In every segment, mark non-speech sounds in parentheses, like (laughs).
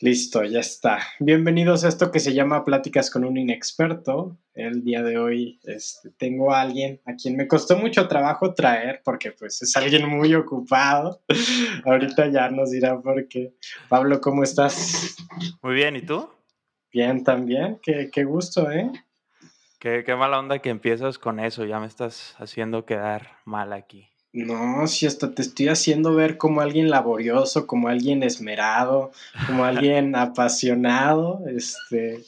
Listo, ya está. Bienvenidos a esto que se llama Pláticas con un inexperto. El día de hoy este, tengo a alguien a quien me costó mucho trabajo traer porque pues es alguien muy ocupado. (laughs) Ahorita ya nos dirá por qué. Pablo, ¿cómo estás? Muy bien, ¿y tú? Bien, también. Qué, qué gusto, ¿eh? Qué, qué mala onda que empiezas con eso. Ya me estás haciendo quedar mal aquí. No, si hasta te estoy haciendo ver como alguien laborioso, como alguien esmerado, como alguien (laughs) apasionado, este,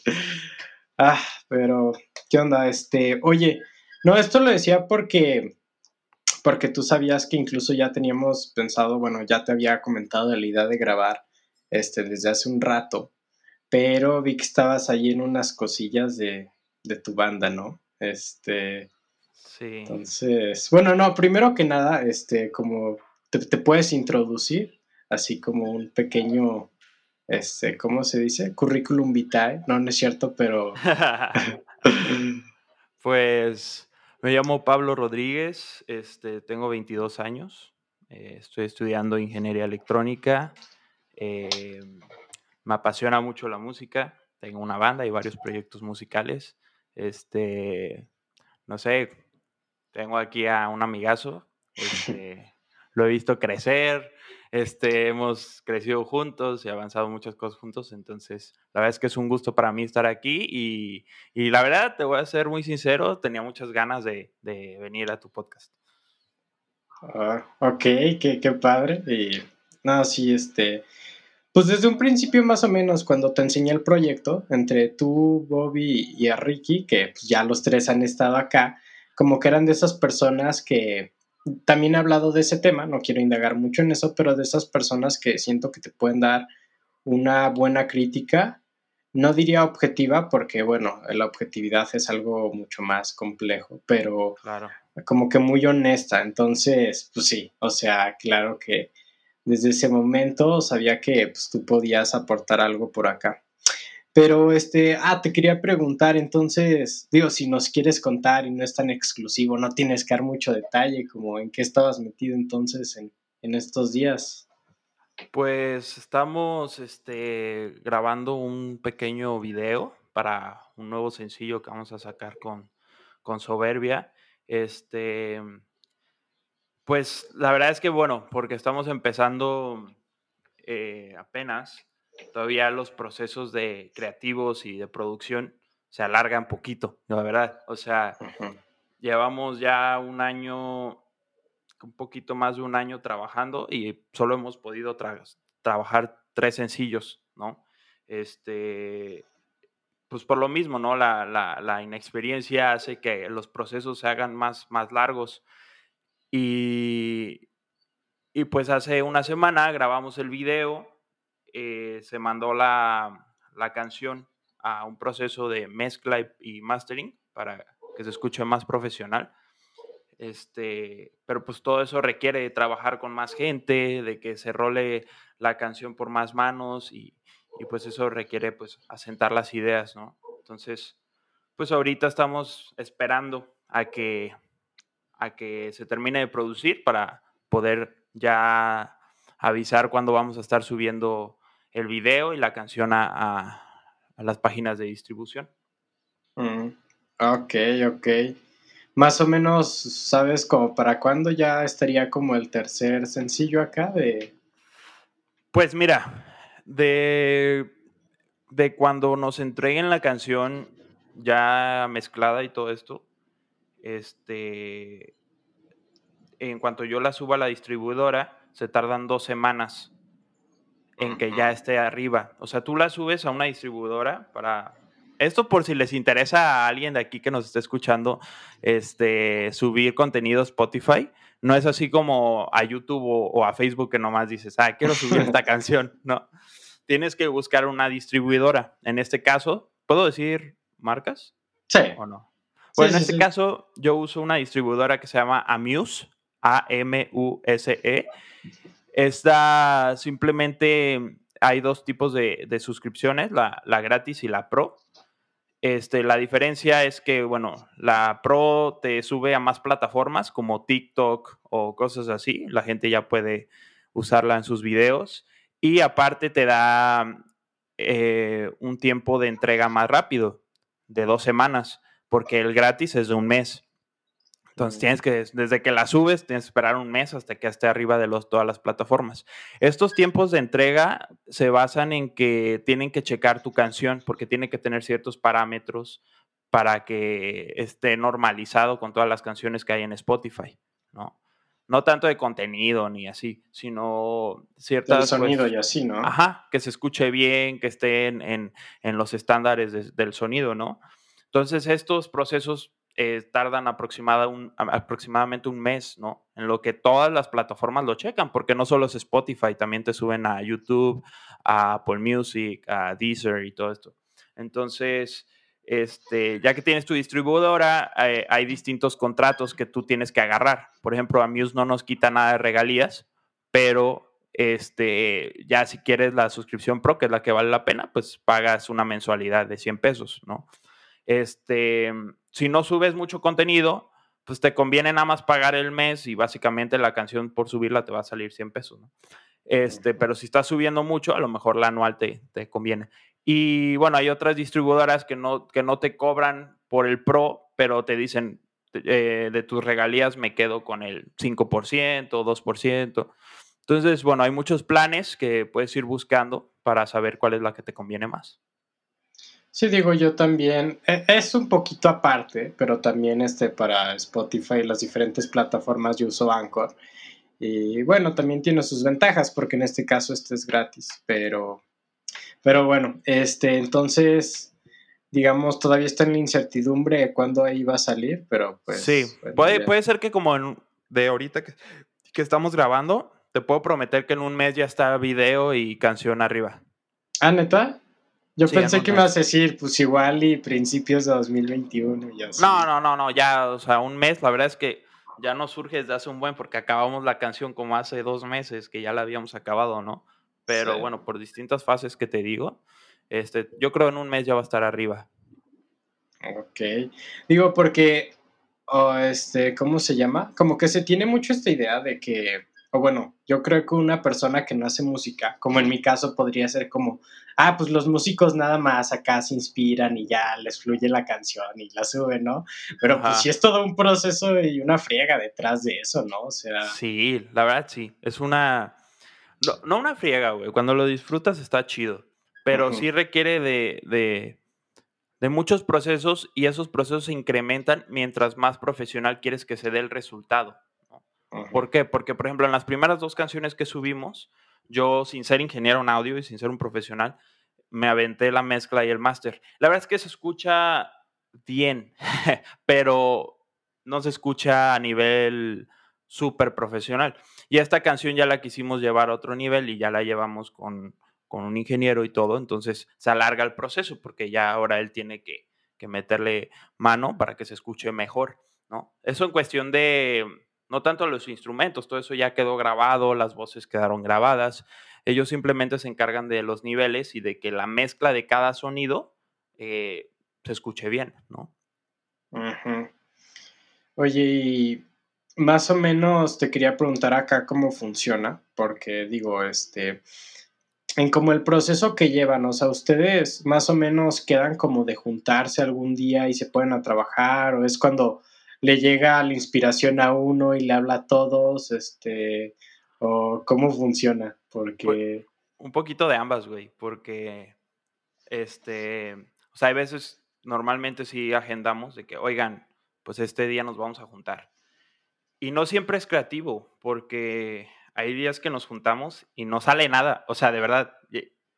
ah, pero, ¿qué onda? Este, oye, no, esto lo decía porque, porque tú sabías que incluso ya teníamos pensado, bueno, ya te había comentado la idea de grabar, este, desde hace un rato, pero vi que estabas ahí en unas cosillas de, de tu banda, ¿no? Este, entonces, bueno, no, primero que nada, este, como te, puedes introducir, así como un pequeño, este, ¿cómo se dice? Currículum vitae, no, no es cierto, pero... (laughs) (laughs) pues me llamo Pablo Rodríguez, este, tengo 22 años, eh, estoy estudiando ingeniería electrónica, eh, me apasiona mucho la música, tengo una banda y varios proyectos musicales, este, no sé, tengo aquí a un amigazo, (laughs) este, lo he visto crecer, este, hemos crecido juntos y avanzado muchas cosas juntos, entonces la verdad es que es un gusto para mí estar aquí y, y la verdad, te voy a ser muy sincero, tenía muchas ganas de, de venir a tu podcast. Ah, ok, qué, qué padre. Y, no, sí, este, pues desde un principio más o menos cuando te enseñé el proyecto, entre tú, Bobby y a Ricky, que pues, ya los tres han estado acá, como que eran de esas personas que también he hablado de ese tema, no quiero indagar mucho en eso, pero de esas personas que siento que te pueden dar una buena crítica, no diría objetiva, porque bueno, la objetividad es algo mucho más complejo, pero como que muy honesta, entonces, pues sí, o sea, claro que desde ese momento sabía que pues, tú podías aportar algo por acá. Pero, este, ah, te quería preguntar, entonces, digo, si nos quieres contar y no es tan exclusivo, no tienes que dar mucho detalle, como en qué estabas metido entonces en, estos días. Pues estamos este, grabando un pequeño video para un nuevo sencillo que vamos a sacar con, con Soberbia. Este, pues la verdad es que bueno, porque estamos empezando eh, apenas, todavía los procesos de creativos y de producción se alargan poquito, la verdad. O sea, llevamos ya un año, un poquito más de un año trabajando y solo hemos podido trabajar tres sencillos, ¿no? Este, pues por lo mismo, ¿no? La, la, inexperiencia hace que los procesos se hagan más, más largos. Y, y pues hace una semana grabamos el video eh, se mandó la, canción a un proceso de mezcla y, mastering para que se escuche más profesional. Este, pero pues todo eso requiere trabajar con más gente, de que se role la canción por más manos y, pues eso requiere pues asentar las ideas, ¿no? Entonces, pues ahorita estamos esperando a que, a que se termine de producir para poder ya avisar cuándo vamos a estar subiendo el video y la canción a, las páginas de distribución. Mm, ok, ok. Más o menos, ¿sabes como para cuándo ya estaría como el tercer sencillo acá de... Pues mira, de, de cuando nos entreguen la canción ya mezclada y todo esto, este, en cuanto yo la suba a la distribuidora, se tardan dos semanas en que ya esté arriba. O sea, tú la subes a una distribuidora para... Esto por si les interesa a alguien de aquí que nos esté escuchando, este, subir contenido a Spotify. No es así como a YouTube o, a Facebook que nomás dices, ah, quiero subir (laughs) esta canción. No, tienes que buscar una distribuidora. En este caso, ¿puedo decir marcas? Sí. ¿O no? Pues en este caso, yo uso una distribuidora que se llama Amuse, A-M-U-S-E. Esta simplemente hay dos tipos de, suscripciones, la, gratis y la pro. Este, la diferencia es que, bueno, la Pro te sube a más plataformas como TikTok o cosas así. La gente ya puede usarla en sus videos. Y aparte te da eh, un tiempo de entrega más rápido, de dos semanas, porque el gratis es de un mes. Entonces tienes que, desde que la subes, tienes que esperar un mes hasta que esté arriba de los, todas las plataformas. Estos tiempos de entrega se basan en que tienen que checar tu canción porque tiene que tener ciertos parámetros para que esté normalizado con todas las canciones que hay en Spotify, ¿no? No tanto de contenido ni así, sino ciertas... El sonido y así, ¿no? Ajá, que se escuche bien, que esté en, los estándares del sonido, ¿no? Entonces, estos procesos eh, tardan aproximadamente un mes, ¿no? En lo que todas las plataformas lo checan, porque no solo es Spotify, también te suben a YouTube, a Apple Music, a Deezer y todo esto. Entonces, este, ya que tienes tu distribuidora, eh, hay distintos contratos que tú tienes que agarrar. Por ejemplo, a Muse no nos quita nada de regalías, pero este, ya si quieres la suscripción Pro, que es la que vale la pena, pues pagas una mensualidad de 100 pesos, ¿no? Este, si no subes mucho contenido, pues te conviene nada más pagar el mes y básicamente la canción por subirla te va a salir 100 pesos, ¿no? Este, pero si estás subiendo mucho, a lo mejor la anual te, te conviene. Y bueno, hay otras distribuidoras que no, que no te cobran por el Pro, pero te dicen eh, de tus regalías me quedo con el 5%, 2%. Entonces, bueno, hay muchos planes que puedes ir buscando para saber cuál es la que te conviene más. Sí, digo yo también. E, es un poquito aparte, pero también este para Spotify y las diferentes plataformas yo uso Anchor. Y bueno, también tiene sus ventajas porque en este caso este es gratis, pero, pero bueno, este, entonces, digamos, todavía está en la incertidumbre de cuándo ahí va a salir, pero pues... Sí, puede, puede ser que como en, de ahorita que, que estamos grabando, te puedo prometer que en un mes ya está video y canción arriba. Ah, neta? Yo pensé que me ibas a decir, pues igual y principios de 2021 ya No, no, no, no, ya, o sea, un mes, la verdad es que ya no surge desde hace un buen, porque acabamos la canción como hace dos meses, que ya la habíamos acabado, ¿no? Pero bueno, por distintas fases que te digo, este, yo creo en un mes ya va a estar arriba. Ok. Digo, porque, oh, este, ¿cómo se llama? Como que se tiene mucho esta idea de que o bueno, yo creo que una persona que no hace música, como en mi caso podría ser como, ah, pues los músicos nada más acá se inspiran y ya les fluye la canción y la suben, ¿no? Pero pues sí es todo un proceso y una friega detrás de eso, ¿no? O sea... Sí, la verdad sí, es una... No, una friega, güey, cuando lo disfrutas está chido, pero sí requiere de, de, de muchos procesos y esos procesos se incrementan mientras más profesional quieres que se dé el resultado. ¿Por qué? Porque, por ejemplo, en las primeras dos canciones que subimos, yo, sin ser ingeniero en audio y sin ser un profesional, me aventé la mezcla y el máster. La verdad es que se escucha bien, (laughs) pero no se escucha a nivel súper profesional. Y esta canción ya la quisimos llevar a otro nivel y ya la llevamos con, un ingeniero y todo, entonces se alarga el proceso porque ya ahora él tiene que, que meterle mano para que se escuche mejor, ¿no? Eso en cuestión de, no tanto los instrumentos, todo eso ya quedó grabado, las voces quedaron grabadas. Ellos simplemente se encargan de los niveles y de que la mezcla de cada sonido eh, se escuche bien, ¿no? Oye, y más o menos te quería preguntar acá cómo funciona, porque digo, este, en como el proceso que llevan, o sea, ustedes más o menos quedan como de juntarse algún día y se pueden a trabajar, o es cuando le llega la inspiración a uno y le habla a todos, este, o cómo funciona, porque... Un poquito de ambas, güey, porque, este, o sea, hay veces, normalmente sí agendamos de que, oigan, pues este día nos vamos a juntar. Y no siempre es creativo, porque hay días que nos juntamos y no sale nada, o sea, de verdad,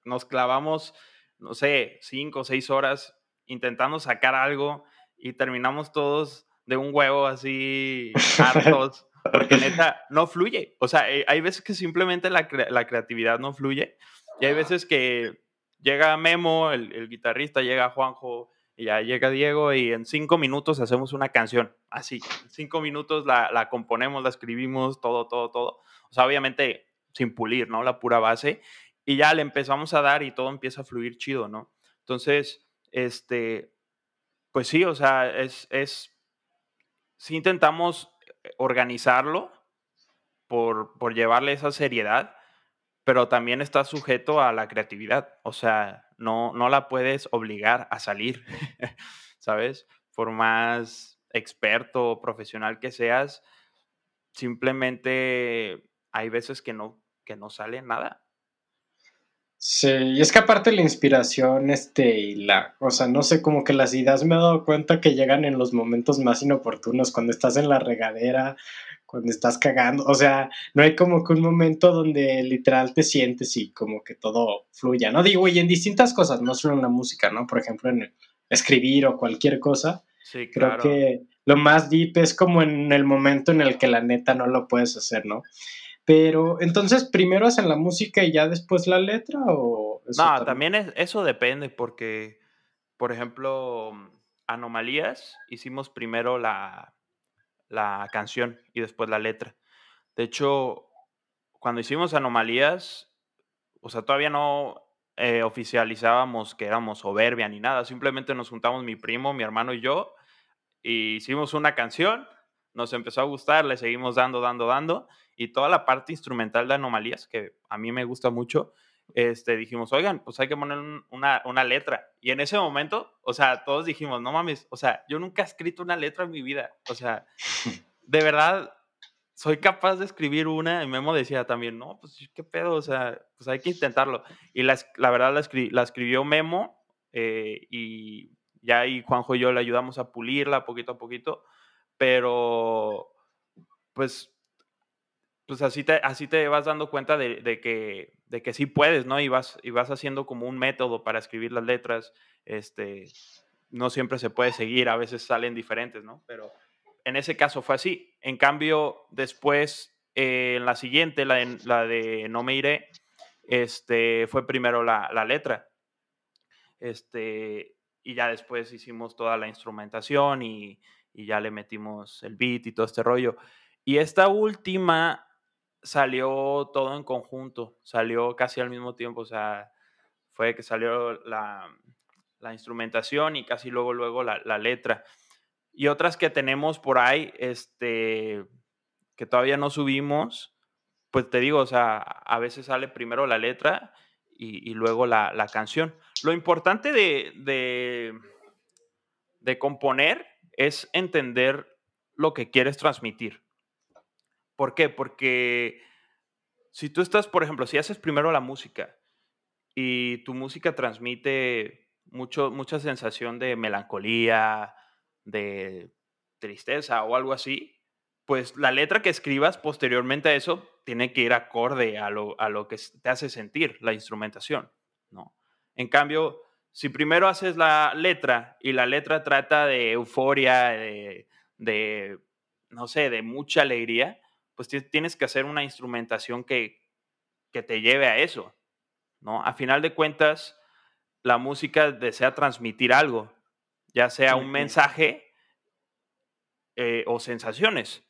nos clavamos, no sé, cinco o seis horas intentando sacar algo y terminamos todos de un huevo así (laughs) hartos, porque neta no fluye. O sea, eh, hay veces que simplemente la, creatividad no fluye y hay veces que llega Memo, el, guitarrista, llega Juanjo y ya llega Diego y en cinco minutos hacemos una canción, así. En cinco minutos la, la componemos, la escribimos, todo, todo, todo. O sea, obviamente sin pulir, ¿no? La pura base. Y ya le empezamos a dar y todo empieza a fluir chido, ¿no? Entonces, este, pues sí, o sea, es, es sí intentamos eh, organizarlo por, llevarle esa seriedad, pero también está sujeto a la creatividad. O sea, no, no la puedes obligar a salir, (laughs) ¿sabes? Por más experto o profesional que seas, simplemente hay veces que no, que no sale nada. Sí, y es que aparte la inspiración, este, y la, o sea, no sé, como que las ideas me he dado cuenta que llegan en los momentos más inoportunos, cuando estás en la regadera, cuando estás cagando, o sea, no hay como que un momento donde literal te sientes y como que todo fluya, ¿no? Digo, y en distintas cosas, no solo en la música, ¿no? Por ejemplo, en escribir o cualquier cosa. Sí, claro. Creo que lo más deep es como en el momento en el que la neta no lo puedes hacer, ¿no? Pero entonces, primero hacen la música y ya después la letra o... no, también, eso depende porque, por ejemplo, Anomalías, hicimos primero la, la canción y después la letra. De hecho, cuando hicimos Anomalías, o sea, todavía no eh, oficializábamos que éramos soberbia ni nada, simplemente nos juntamos mi primo, mi hermano y yo, y hicimos una canción, nos empezó a gustar, le seguimos dando, dando, dando, y toda la parte instrumental de Anomalías, que a mí me gusta mucho, este, dijimos, oigan, pues hay que poner una, una, letra. Y en ese momento, o sea, todos dijimos, no mames, o sea, yo nunca he escrito una letra en mi vida. O sea, (laughs) de verdad, soy capaz de escribir una. Y Memo decía también, no, pues qué pedo, o sea, pues hay que intentarlo. Y la, la verdad la, la escribió Memo eh, y ya ahí Juanjo y yo le ayudamos a pulirla poquito a poquito. Pero, pues pues así te, así te vas dando cuenta de, que, de que sí puedes, ¿no? Y vas, y vas haciendo como un método para escribir las letras. Este, no siempre se puede seguir, a veces salen diferentes, ¿no? Pero en ese caso fue así. En cambio, después, eh, en la siguiente, la de, la de No me iré, este, fue primero la, la letra. Este, y ya después hicimos toda la instrumentación y, y ya le metimos el beat y todo este rollo. Y esta última salió todo en conjunto, salió casi al mismo tiempo, o sea, fue que salió la, instrumentación y casi luego, luego la, letra. Y otras que tenemos por ahí, este, que todavía no subimos, pues te digo, o sea, a veces sale primero la letra y, luego la, canción. Lo importante de, de, de componer es entender lo que quieres transmitir. ¿Por qué? Porque si tú estás, por ejemplo, si haces primero la música y tu música transmite mucho, mucha sensación de melancolía, de tristeza o algo así, pues la letra que escribas posteriormente a eso tiene que ir acorde a lo, a lo que te hace sentir la instrumentación, ¿no? En cambio, si primero haces la letra y la letra trata de euforia, de, de no sé, de mucha alegría, pues tienes que hacer una instrumentación que, que te lleve a eso, ¿no? A final de cuentas, la música desea transmitir algo, ya sea un mensaje eh, o sensaciones.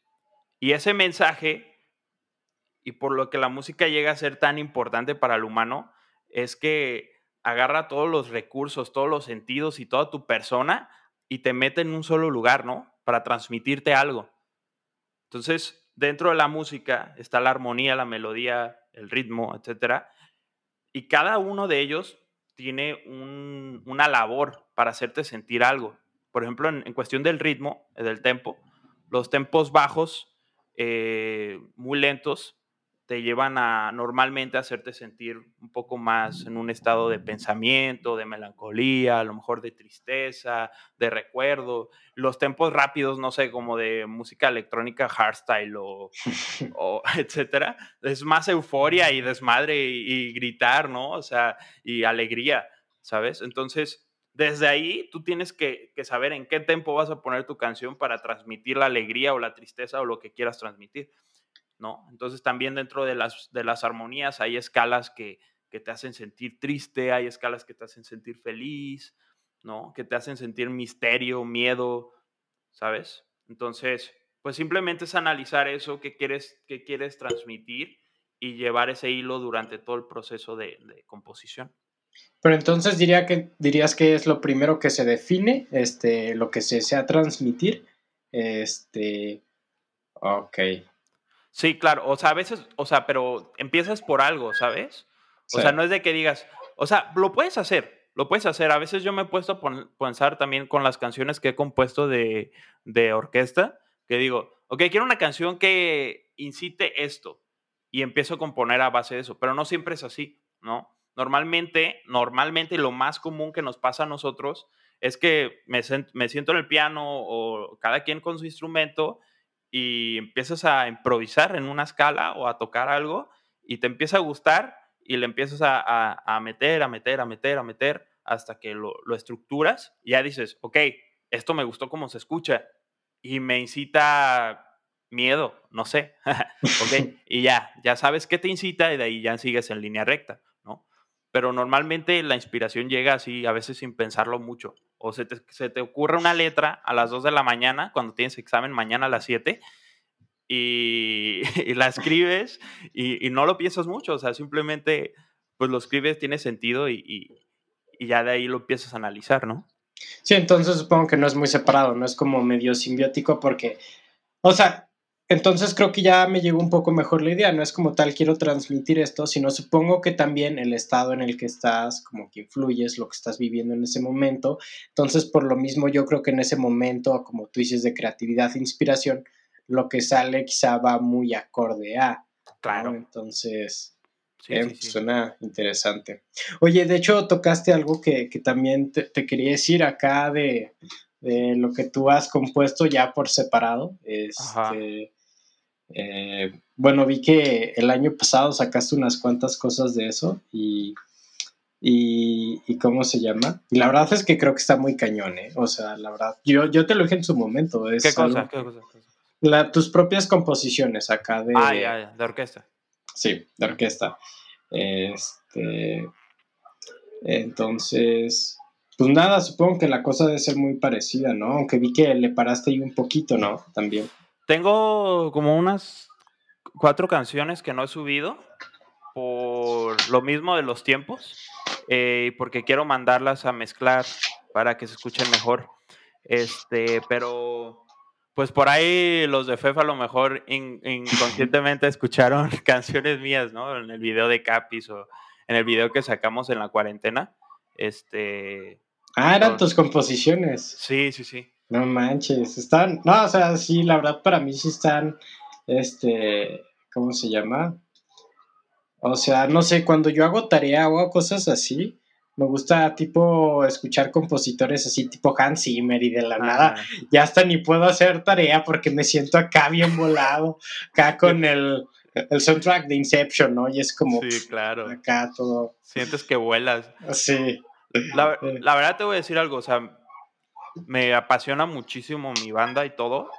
Y ese mensaje, y por lo que la música llega a ser tan importante para el humano, es que agarra todos los recursos, todos los sentidos y toda tu persona y te mete en un solo lugar, ¿no? Para transmitirte algo. Entonces, dentro de la música está la armonía, la melodía, el ritmo, etc. Y cada uno de ellos tiene una labor para hacerte sentir algo. Por ejemplo, en, cuestión del ritmo, del tempo, los tempos bajos, eh, muy lentos, te llevan a normalmente hacerte sentir un poco más en un estado de pensamiento, de melancolía, a lo mejor de tristeza, de recuerdo. Los tempos rápidos, no sé, como de música electrónica hardstyle o, (laughs) o (laughs) etcétera, es más euforia y desmadre y, gritar, ¿no? O sea, y alegría, ¿sabes? Entonces, desde ahí tú tienes que, que saber en qué tempo vas a poner tu canción para transmitir la alegría o la tristeza o lo que quieras transmitir. ¿No? Entonces también dentro de las, de las armonías hay escalas que, te hacen sentir triste, hay escalas que te hacen sentir feliz, ¿no? Que te hacen sentir misterio, miedo, ¿sabes? Entonces, pues simplemente es analizar eso que quieres, que quieres transmitir y llevar ese hilo durante todo el proceso de, composición. Pero entonces diría que, dirías que es lo primero que se define, este, lo que se desea transmitir. Este, ok. Sí, claro, o sea, a veces, o sea, pero empiezas por algo, ¿sabes? O sea, no es de que digas, o sea, lo puedes hacer, lo puedes hacer. A veces yo me he puesto a pensar también con las canciones que he compuesto de, de orquesta, que digo, ok, quiero una canción que incite esto y empiezo a componer a base de eso, pero no siempre es así, ¿no? Normalmente, normalmente lo más común que nos pasa a nosotros es que me, me siento en el piano o cada quien con su instrumento y empiezas a improvisar en una escala o a tocar algo y te empieza a gustar y le empiezas a, meter, a meter, a meter, a meter hasta que lo, estructuras y ya dices, ok, esto me gustó como se escucha y me incita miedo, no sé, (laughs) ok, (laughs) y ya, ya sabes qué te incita y de ahí ya sigues en línea recta, ¿no? Pero normalmente la inspiración llega así, a veces sin pensarlo mucho o se te, ocurre una letra a las 2 de la mañana, cuando tienes examen mañana a las 7, (laughs) y, la escribes y, no lo piensas mucho, o sea, simplemente pues lo escribes, tiene sentido y, y ya de ahí lo empiezas a analizar, ¿no? Sí, entonces supongo que no es muy separado, no es como medio simbiótico porque, o sea, entonces creo que ya me llegó un poco mejor la idea, no es como tal quiero transmitir esto, sino supongo que también el estado en el que estás, como que influyes lo que estás viviendo en ese momento. Entonces, por lo mismo, yo creo que en ese momento, como tú dices, de creatividad e inspiración, lo que sale quizá va muy acorde a. Claro. Entonces, eh, suena interesante. Oye, de hecho, tocaste algo que, también te, quería decir acá de, de lo que tú has compuesto ya por separado. Este, eh, bueno, vi que el año pasado sacaste unas cuantas cosas de eso y, y, ¿cómo se llama? Y la verdad es que creo que está muy cañón, ¿eh? O sea, la verdad, yo, yo te lo dije en su momento. ¿Qué cosa? ¿Qué cosa? La, tus propias composiciones acá de... Ah, ya, ya, de orquesta. Sí, de orquesta. Este, entonces, pues nada, supongo que la cosa debe ser muy parecida, ¿no? Aunque vi que le paraste ahí un poquito, ¿no? También. Tengo como unas cuatro canciones que no he subido por lo mismo de los tiempos eh, porque quiero mandarlas a mezclar para que se escuchen mejor. Este, pero pues por ahí los de FEF a lo mejor inconscientemente escucharon (laughs) canciones mías, ¿no? En el video de Capis o en el video que sacamos en la cuarentena. Este. Ah, eran tus composiciones. Sí, sí, sí. No manches, están, no, o sea, sí, la verdad para mí sí están, este, ¿cómo se llama? O sea, no sé, cuando yo hago tarea o hago cosas así, me gusta tipo escuchar compositores así tipo Hans Zimmer y de la nada ya hasta ni puedo hacer tarea porque me siento acá bien volado, acá con el, el soundtrack de Inception, ¿no? Y es como sí, claro. acá todo. Sientes que vuelas. Sí. La, la verdad te voy a decir algo, o sea, me apasiona muchísimo mi banda y todo,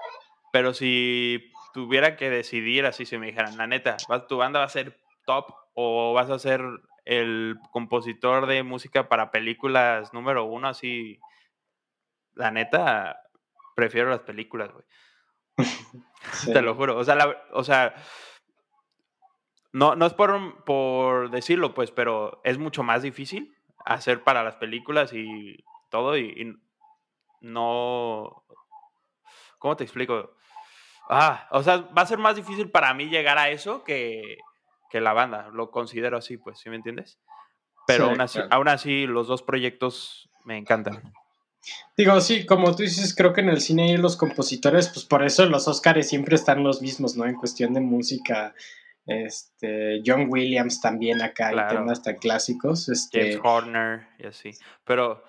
pero si tuviera que decidir así, si me dijeran, la neta, tu banda va a ser top o vas a ser el compositor de música para películas número uno, así, la neta, prefiero las películas, güey. Te lo juro. O sea, o sea no, no es por, por decirlo, pues, pero es mucho más difícil hacer para las películas y todo, y no... ¿Cómo te explico? Ah, o sea, va a ser más difícil para mí llegar a eso que, la banda. Lo considero así, pues, ¿sí me entiendes? Pero aún, así, aún así, los dos proyectos me encantan. Digo, sí, como tú dices, creo que en el cine y los compositores, pues por eso los Oscars siempre están los mismos, ¿no? En cuestión de música. Este, John Williams también acá hay temas tan clásicos. Este... James Horner y así. Pero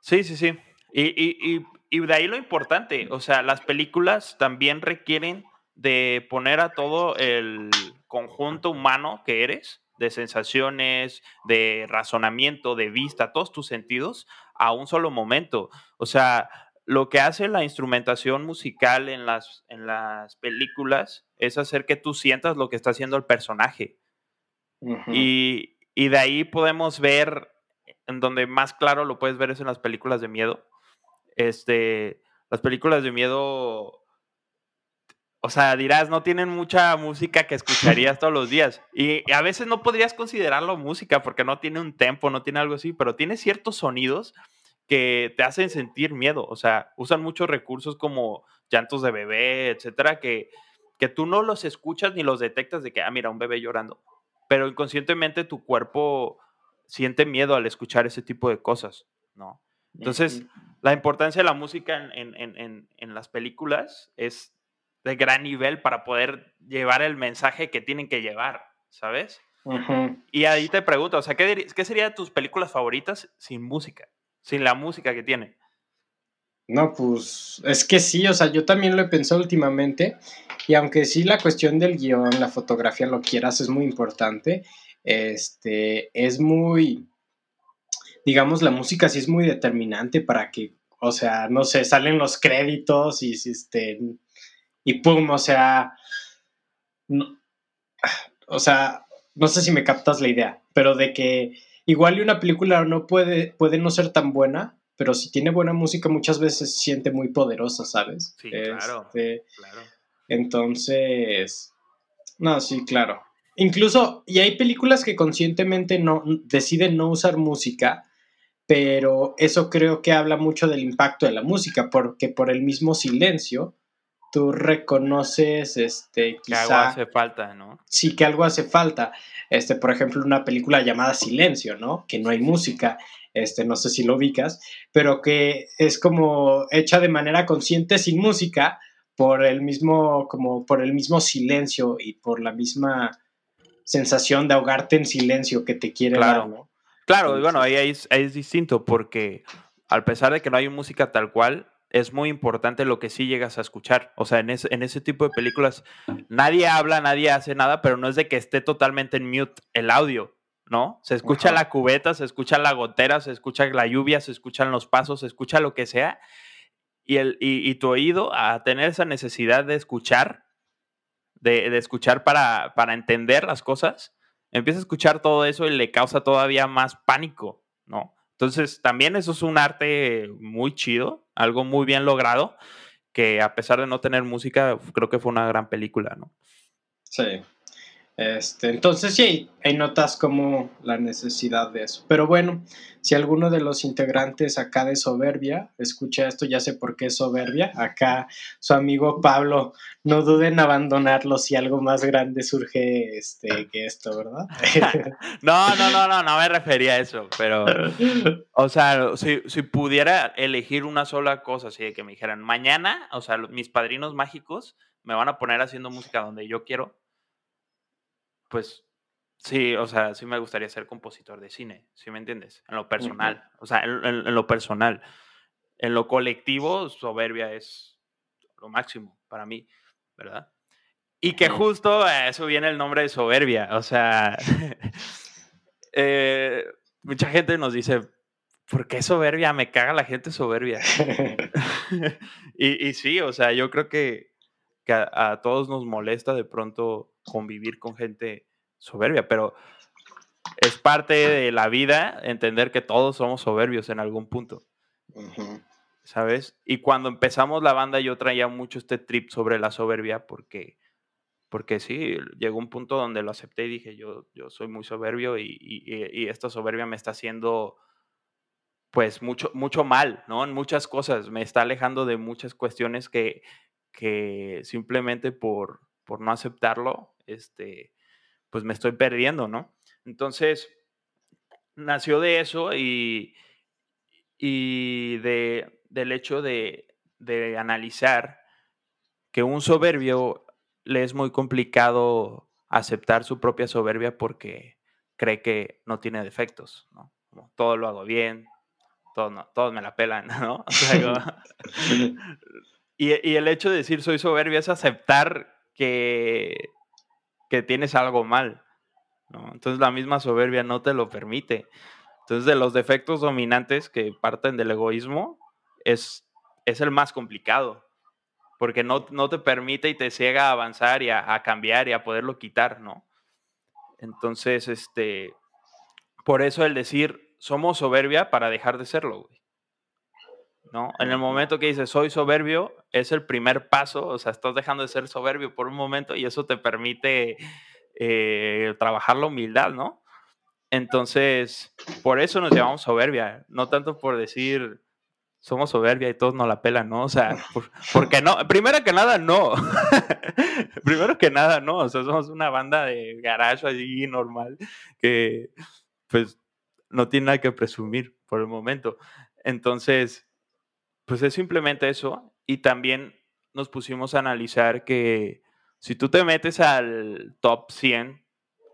sí, sí, sí. Y, de ahí lo importante, o sea, las películas también requieren de poner a todo el conjunto humano que eres, de sensaciones, de razonamiento, de vista, todos tus sentidos, a un solo momento. O sea, lo que hace la instrumentación musical en las, en las películas es hacer que tú sientas lo que está haciendo el personaje. y, y de ahí podemos ver, en donde más claro lo puedes ver es en las películas de miedo este, las películas de miedo, o sea, dirás, no tienen mucha música que (laughs) escucharías todos los días. Y a veces no podrías considerarlo música porque no tiene un tempo, no tiene algo así, pero tiene ciertos sonidos que te hacen sentir miedo. O sea, usan muchos recursos como llantos de bebé, etcétera, que, que tú no los escuchas ni los detectas de que, ah, mira, un bebé llorando, pero inconscientemente tu cuerpo siente miedo al escuchar ese tipo de cosas, ¿no? Entonces, la importancia de la música en, las películas es de gran nivel para poder llevar el mensaje que tienen que llevar, ¿sabes? Y ahí te pregunto, o sea, ¿qué, ¿qué serían tus películas favoritas sin música? Sin la música que tiene. No, pues es que sí, o sea, yo también lo he pensado últimamente y aunque sí la cuestión del guion, la fotografía, lo quieras, es muy importante, este, es muy, digamos, la música sí es muy determinante para que, o sea, no sé, salen los créditos y, este, y pum, o sea, o sea, no sé si me captas la idea, pero de que igual y una película no puede, puede no ser tan buena, pero si tiene buena música muchas veces se siente muy poderosa, ¿sabes? Sí, claro, este, claro. Entonces, no, sí, claro. Incluso, y hay películas que conscientemente no deciden no usar música, pero eso creo que habla mucho del impacto de la música, porque por el mismo silencio tú reconoces, este, quizá, que algo hace falta, ¿no? Sí, que algo hace falta. Este, por ejemplo, una película llamada Silencio, ¿no? Que no hay música, este, no sé si lo ubicas, pero que es como hecha de manera consciente sin música por el mismo, como por el mismo silencio y por la misma sensación de ahogarte en silencio que te quiere claro. dar, ¿no? Claro, y bueno, ahí es, ahí es distinto porque al pesar de que no hay música tal cual, es muy importante lo que sí llegas a escuchar. O sea, en ese, en ese tipo de películas nadie habla, nadie hace nada, pero no es de que esté totalmente en mute el audio, ¿no? Se escucha la cubeta, se escucha la gotera, se escucha la lluvia, se escuchan los pasos, se escucha lo que sea. Y, el, y, tu oído, a tener esa necesidad de escuchar, de, de escuchar para, para entender las cosas, empieza a escuchar todo eso y le causa todavía más pánico, ¿no? Entonces, también eso es un arte muy chido, algo muy bien logrado, que a pesar de no tener música, creo que fue una gran película, ¿no? Sí. Este, entonces sí, hay notas como la necesidad de eso. Pero bueno, si alguno de los integrantes acá de Soberbia escucha esto, ya sé por qué es Soberbia. Acá su amigo Pablo, no duden en abandonarlo si algo más grande surge este, que esto, ¿verdad? (laughs) no, no, no, no, no me refería a eso, pero, o sea, si, si pudiera elegir una sola cosa, así de que me dijeran, mañana, o sea, mis padrinos mágicos me van a poner haciendo música donde yo quiero pues sí, o sea, sí me gustaría ser compositor de cine, ¿sí me entiendes? En lo personal, o sea, en, lo personal. En lo colectivo, soberbia es lo máximo para mí, ¿verdad? Y que justo a eso viene el nombre de soberbia, o sea, (laughs) eh, mucha gente nos dice, ¿por qué soberbia? Me caga la gente soberbia. (laughs) (laughs) y, sí, o sea, yo creo que, a, todos nos molesta de pronto convivir con gente soberbia, pero es parte de la vida entender que todos somos soberbios en algún punto. ¿Sabes? Y cuando empezamos la banda yo traía mucho este trip sobre la soberbia porque, porque sí, llegó un punto donde lo acepté y dije, yo, yo soy muy soberbio y, esta soberbia me está haciendo pues mucho, mucho mal, ¿no? En muchas cosas, me está alejando de muchas cuestiones que, que simplemente por, por no aceptarlo, este, pues me estoy perdiendo, ¿no? Entonces, nació de eso y, y de, del hecho de, de analizar que un soberbio le es muy complicado aceptar su propia soberbia porque cree que no tiene defectos, ¿no? todo lo hago bien, todos, todos me la pelan, (laughs) ¿no? (laughs) y, y, el hecho de decir soy soberbio es aceptar que, que tienes algo mal. ¿no? Entonces la misma soberbia no te lo permite. Entonces de los defectos dominantes que parten del egoísmo es, es el más complicado, porque no, no te permite y te ciega a avanzar y a, cambiar y a poderlo quitar, ¿no? Entonces, este, por eso el decir somos soberbia para dejar de serlo, güey. ¿No? En el momento que dices soy soberbio, es el primer paso, o sea, estás dejando de ser soberbio por un momento y eso te permite eh, trabajar la humildad, ¿no? Entonces, por eso nos llamamos soberbia, no tanto por decir somos soberbia y todos nos la pelan, ¿no? O sea, porque no, primero que nada, no. (laughs) primero que nada, no. O sea, somos una banda de garage allí normal que, pues, no tiene nada que presumir por el momento. Entonces, pues es simplemente eso. Y también nos pusimos a analizar que si tú te metes al top 100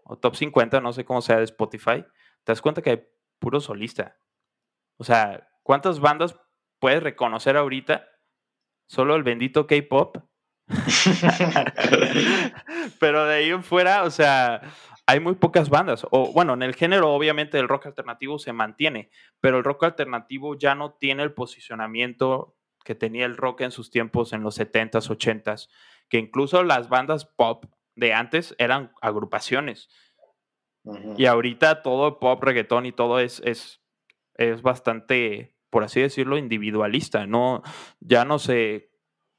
o top 50, no sé cómo sea de Spotify, te das cuenta que hay puro solista. O sea, ¿cuántas bandas puedes reconocer ahorita solo el bendito K-pop. (laughs) (laughs) Pero de ahí en fuera, o sea, hay muy pocas bandas. O bueno, en el género, obviamente, el rock alternativo se mantiene, pero el rock alternativo ya no tiene el posicionamiento que tenía el rock en sus tiempos en los 70s, 80s, que incluso las bandas pop de antes eran agrupaciones. Y ahorita todo pop, reggaetón y todo es, es, es bastante por así decirlo, individualista, no, ya no se,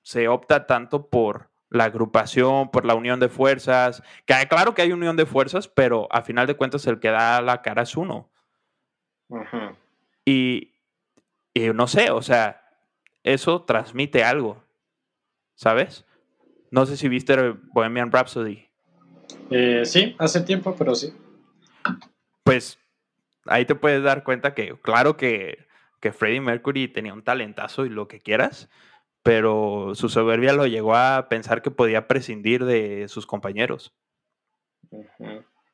se opta tanto por la agrupación, por la unión de fuerzas, que claro que hay unión de fuerzas, pero a final de cuentas el que da la cara es uno. y, y, no sé, o sea, eso transmite algo, ¿sabes? No sé si viste Bohemian Rhapsody. Eh, sí, hace tiempo, pero sí. Pues ahí te puedes dar cuenta que, claro que que Freddie Mercury tenía un talentazo y lo que quieras, pero su soberbia lo llegó a pensar que podía prescindir de sus compañeros.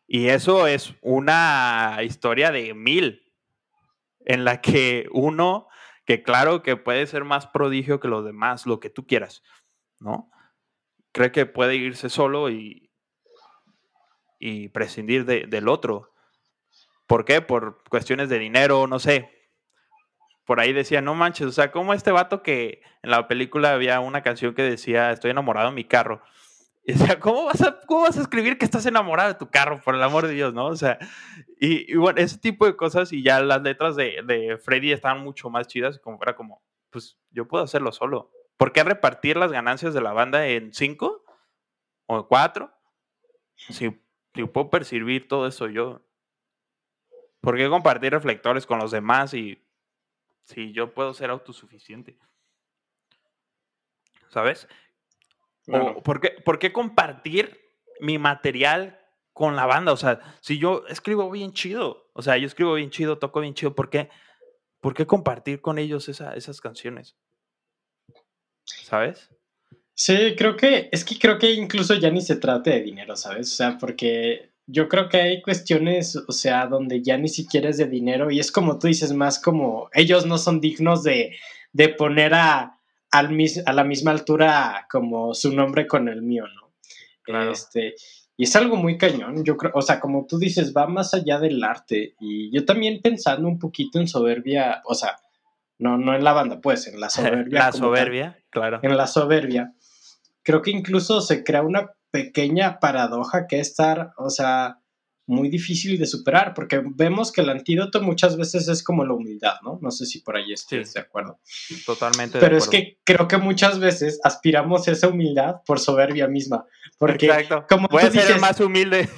Y eso es una historia de mil, en la que uno, que claro que puede ser más prodigio que los demás, lo que tú quieras, ¿no? Cree que puede irse solo y, y prescindir del otro. ¿Por qué? Por cuestiones de dinero, no sé, por ahí decía, no manches, o sea, como este vato que en la película había una canción que decía, estoy enamorado de mi carro. Y decía, ¿cómo vas a, cómo vas a escribir que estás enamorado de tu carro, por el amor de Dios, no? O sea, y, bueno, ese tipo de cosas y ya las letras de, de Freddy estaban mucho más chidas, como era como, pues yo puedo hacerlo solo. ¿Por qué repartir las ganancias de la banda en cinco o cuatro? Si, si puedo percibir todo eso yo. ¿Por qué compartir reflectores con los demás y si yo puedo ser autosuficiente. ¿Sabes? ¿por, qué, compartir mi material con la banda? O sea, si yo escribo bien chido, o sea, yo escribo bien chido, toco bien chido, ¿por qué, ¿por qué compartir con ellos esas canciones? ¿Sabes? Sí, creo que, es que creo que incluso ya ni se trata de dinero, ¿sabes? O sea, porque yo creo que hay cuestiones, o sea, donde ya ni siquiera es de dinero y es como tú dices, más como ellos no son dignos de, de poner a, al a la misma altura como su nombre con el mío, ¿no? Este, y es algo muy cañón, yo creo, o sea, como tú dices, va más allá del arte y yo también pensando un poquito en soberbia, o sea, no, no en la banda, pues, en la (laughs) soberbia. la soberbia, claro. En la soberbia. Creo que incluso se crea una pequeña paradoja que estar, o sea, muy difícil de superar, porque vemos que el antídoto muchas veces es como la humildad, ¿no? No sé si por ahí estés de acuerdo. Totalmente. Pero es que creo que muchas veces aspiramos a esa humildad por soberbia misma, porque Exacto. como Voy a ser el más humilde.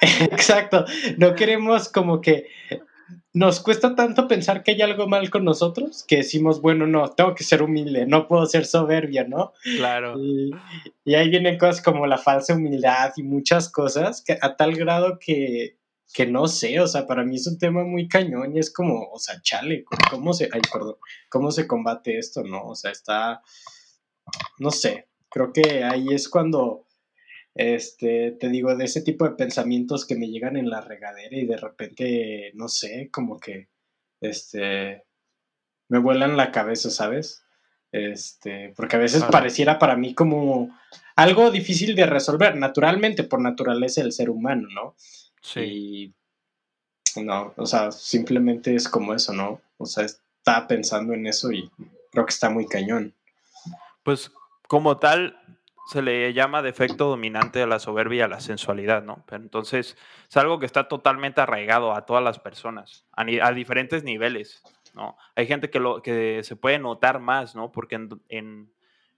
(laughs) Exacto, no queremos como que nos cuesta tanto pensar que hay algo mal con nosotros que decimos, bueno, no, tengo que ser humilde, no puedo ser soberbia, ¿no? Claro. Y, ahí vienen cosas como la falsa humildad y muchas cosas que, a tal grado que, que no sé, o sea, para mí es un tema muy cañón y es como, o sea, chale, ¿cómo se, ay, perdón, cómo se combate esto, no? O sea, está, no sé, creo que ahí es cuando este, te digo, de ese tipo de pensamientos que me llegan en la regadera y de repente, no sé, como que, este, me vuelan la cabeza, ¿sabes? Este, porque a veces pareciera para mí como algo difícil de resolver, naturalmente, por naturaleza del ser humano, ¿no? Sí. Y, no, o sea, simplemente es como eso, ¿no? O sea, está pensando en eso y creo que está muy cañón. Pues como tal, se le llama defecto dominante a la soberbia a la sensualidad, ¿no? Pero entonces es algo que está totalmente arraigado a todas las personas, a, diferentes niveles, ¿no? Hay gente que, lo, que se puede notar más, ¿no? Porque en,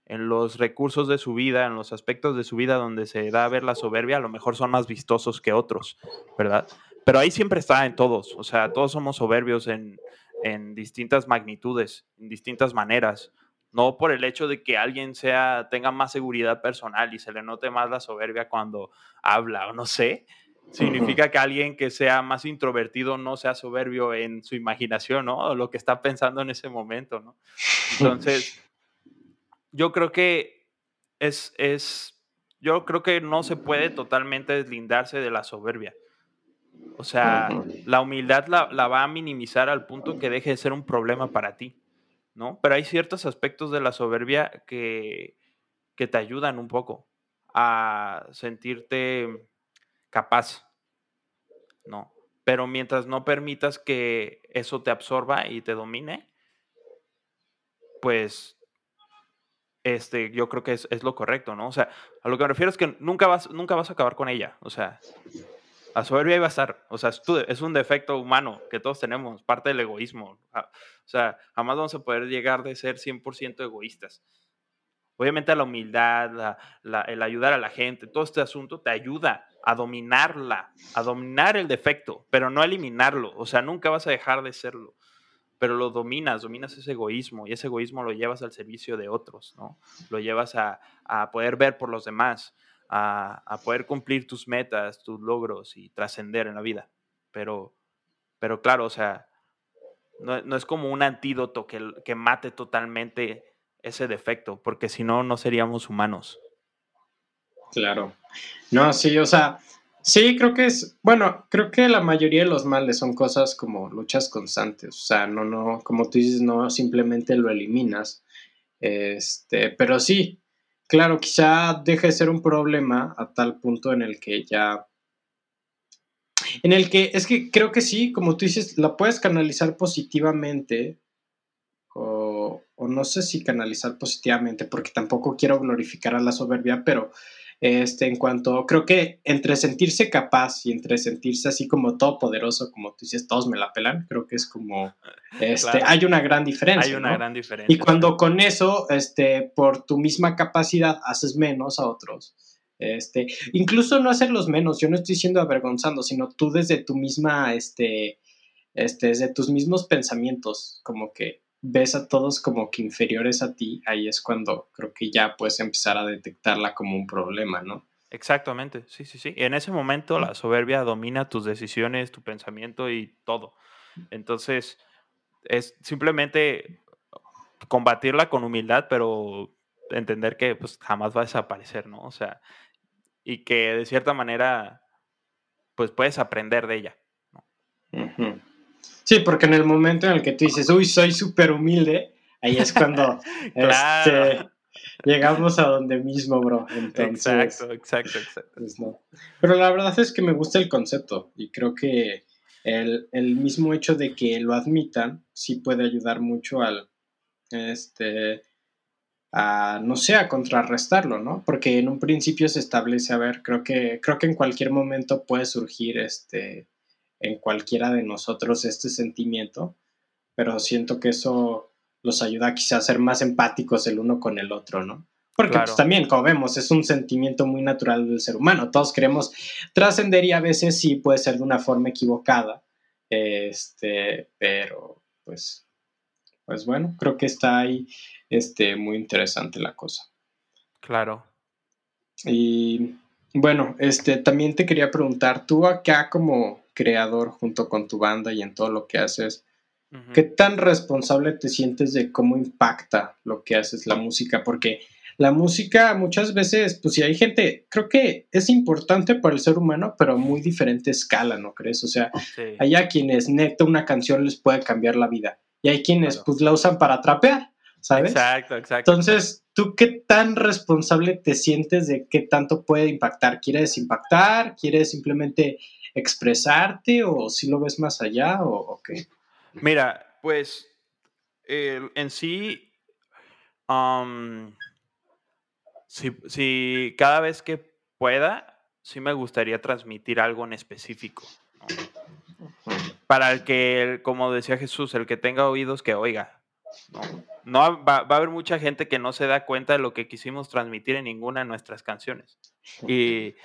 en, los recursos de su vida, en los aspectos de su vida donde se da a ver la soberbia, a lo mejor son más vistosos que otros, ¿verdad? Pero ahí siempre está en todos, o sea, todos somos soberbios en, en distintas magnitudes, en distintas maneras. No por el hecho de que alguien sea, tenga más seguridad personal y se le note más la soberbia cuando habla o no sé, significa que alguien que sea más introvertido no sea soberbio en su imaginación, ¿no? O lo que está pensando en ese momento, ¿no? Entonces, (laughs) yo creo que es, es, yo creo que no se puede totalmente deslindarse de la soberbia. O sea, la humildad la, la, va a minimizar al punto que deje de ser un problema para ti, ¿no? Pero hay ciertos aspectos de la soberbia que, que te ayudan un poco a sentirte capaz, ¿no? Pero mientras no permitas que eso te absorba y te domine, pues este, yo creo que es, es, lo correcto, ¿no? O sea, a lo que me refiero es que nunca vas, nunca vas a acabar con ella. O sea, la soberbia iba a estar. O sea, es, un defecto humano que todos tenemos, parte del egoísmo. O sea, jamás vamos a poder llegar de ser 100% egoístas. Obviamente la humildad, el ayudar a la gente, todo este asunto te ayuda a dominarla, a dominar el defecto, pero no a eliminarlo. O sea, nunca vas a dejar de serlo, pero lo dominas, dominas ese egoísmo y ese egoísmo lo llevas al servicio de otros, ¿no? Lo llevas a, poder ver por los demás, a, poder cumplir tus metas, tus logros y trascender en la vida. Pero, pero claro, o sea, no, es como un antídoto que, que mate totalmente ese defecto, porque si no, no seríamos humanos. Claro. No, sí, o sea, sí, creo que es, bueno, creo que la mayoría de los males son cosas como luchas constantes, o sea, no, no, como tú dices, no simplemente lo eliminas, este, pero sí, claro, quizá deje de ser un problema a tal punto en el que ya, en el que, es que creo que sí, como tú dices, la puedes canalizar positivamente, o, no sé si canalizar positivamente, porque tampoco quiero glorificar a la soberbia, pero este, en cuanto, creo que entre sentirse capaz y entre sentirse así como todopoderoso, como tú dices, todos me la pelan, creo que es como, (laughs) este, hay una gran diferencia. Hay una gran diferencia. Y cuando con eso, este, por tu misma capacidad, haces menos a otros. Este, incluso no hacerlos menos, yo no estoy siendo avergonzando, sino tú desde tu misma, este, este, desde tus mismos pensamientos, como que ves a todos como que inferiores a ti, ahí es cuando creo que ya puedes empezar a detectarla como un problema, ¿no? Exactamente, sí, sí, sí. En ese momento la soberbia domina tus decisiones, tu pensamiento y todo. Entonces, es simplemente combatirla con humildad, pero entender que pues jamás va a desaparecer, ¿no? O sea, y que de cierta manera, pues puedes aprender de ella. ¿no? Sí, porque en el momento en el que tú dices, uy, soy súper humilde, ahí es cuando (laughs) este, llegamos a donde mismo, bro. exacto, exacto, exacto. Pues Pero la verdad es que me gusta el concepto y creo que el, mismo hecho de que lo admitan sí puede ayudar mucho al, este, a, no sé, a contrarrestarlo, ¿no? Porque en un principio se establece, a ver, creo que, creo que en cualquier momento puede surgir este en cualquiera de nosotros este sentimiento, pero siento que eso los ayuda quizá a ser más empáticos el uno con el otro, ¿no? Porque pues, también, como vemos, es un sentimiento muy natural del ser humano. Todos queremos trascender y a veces sí puede ser de una forma equivocada. Este, pero pues, pues bueno, creo que está ahí este, muy interesante la cosa. Claro. Y bueno, este, también te quería preguntar, tú acá como creador junto con tu banda y en todo lo que haces, ¿qué tan responsable te sientes de cómo impacta lo que haces la música? Porque la música muchas veces, pues si hay gente, creo que es importante para el ser humano, pero a muy diferente escala, ¿no crees? O sea, hay a quienes neta una canción les puede cambiar la vida y hay quienes pues la usan para trapear, ¿sabes? Exacto, exacto. Entonces, ¿tú qué tan responsable te sientes de qué tanto puede impactar? ¿Quieres impactar? ¿Quieres simplemente expresarte o si lo ves más allá o, qué? Mira, pues en sí, si, cada vez que pueda, sí me gustaría transmitir algo en específico. Para el que, como decía Jesús, el que tenga oídos que oiga. No, va, va, a haber mucha gente que no se da cuenta de lo que quisimos transmitir en ninguna de nuestras canciones. Y,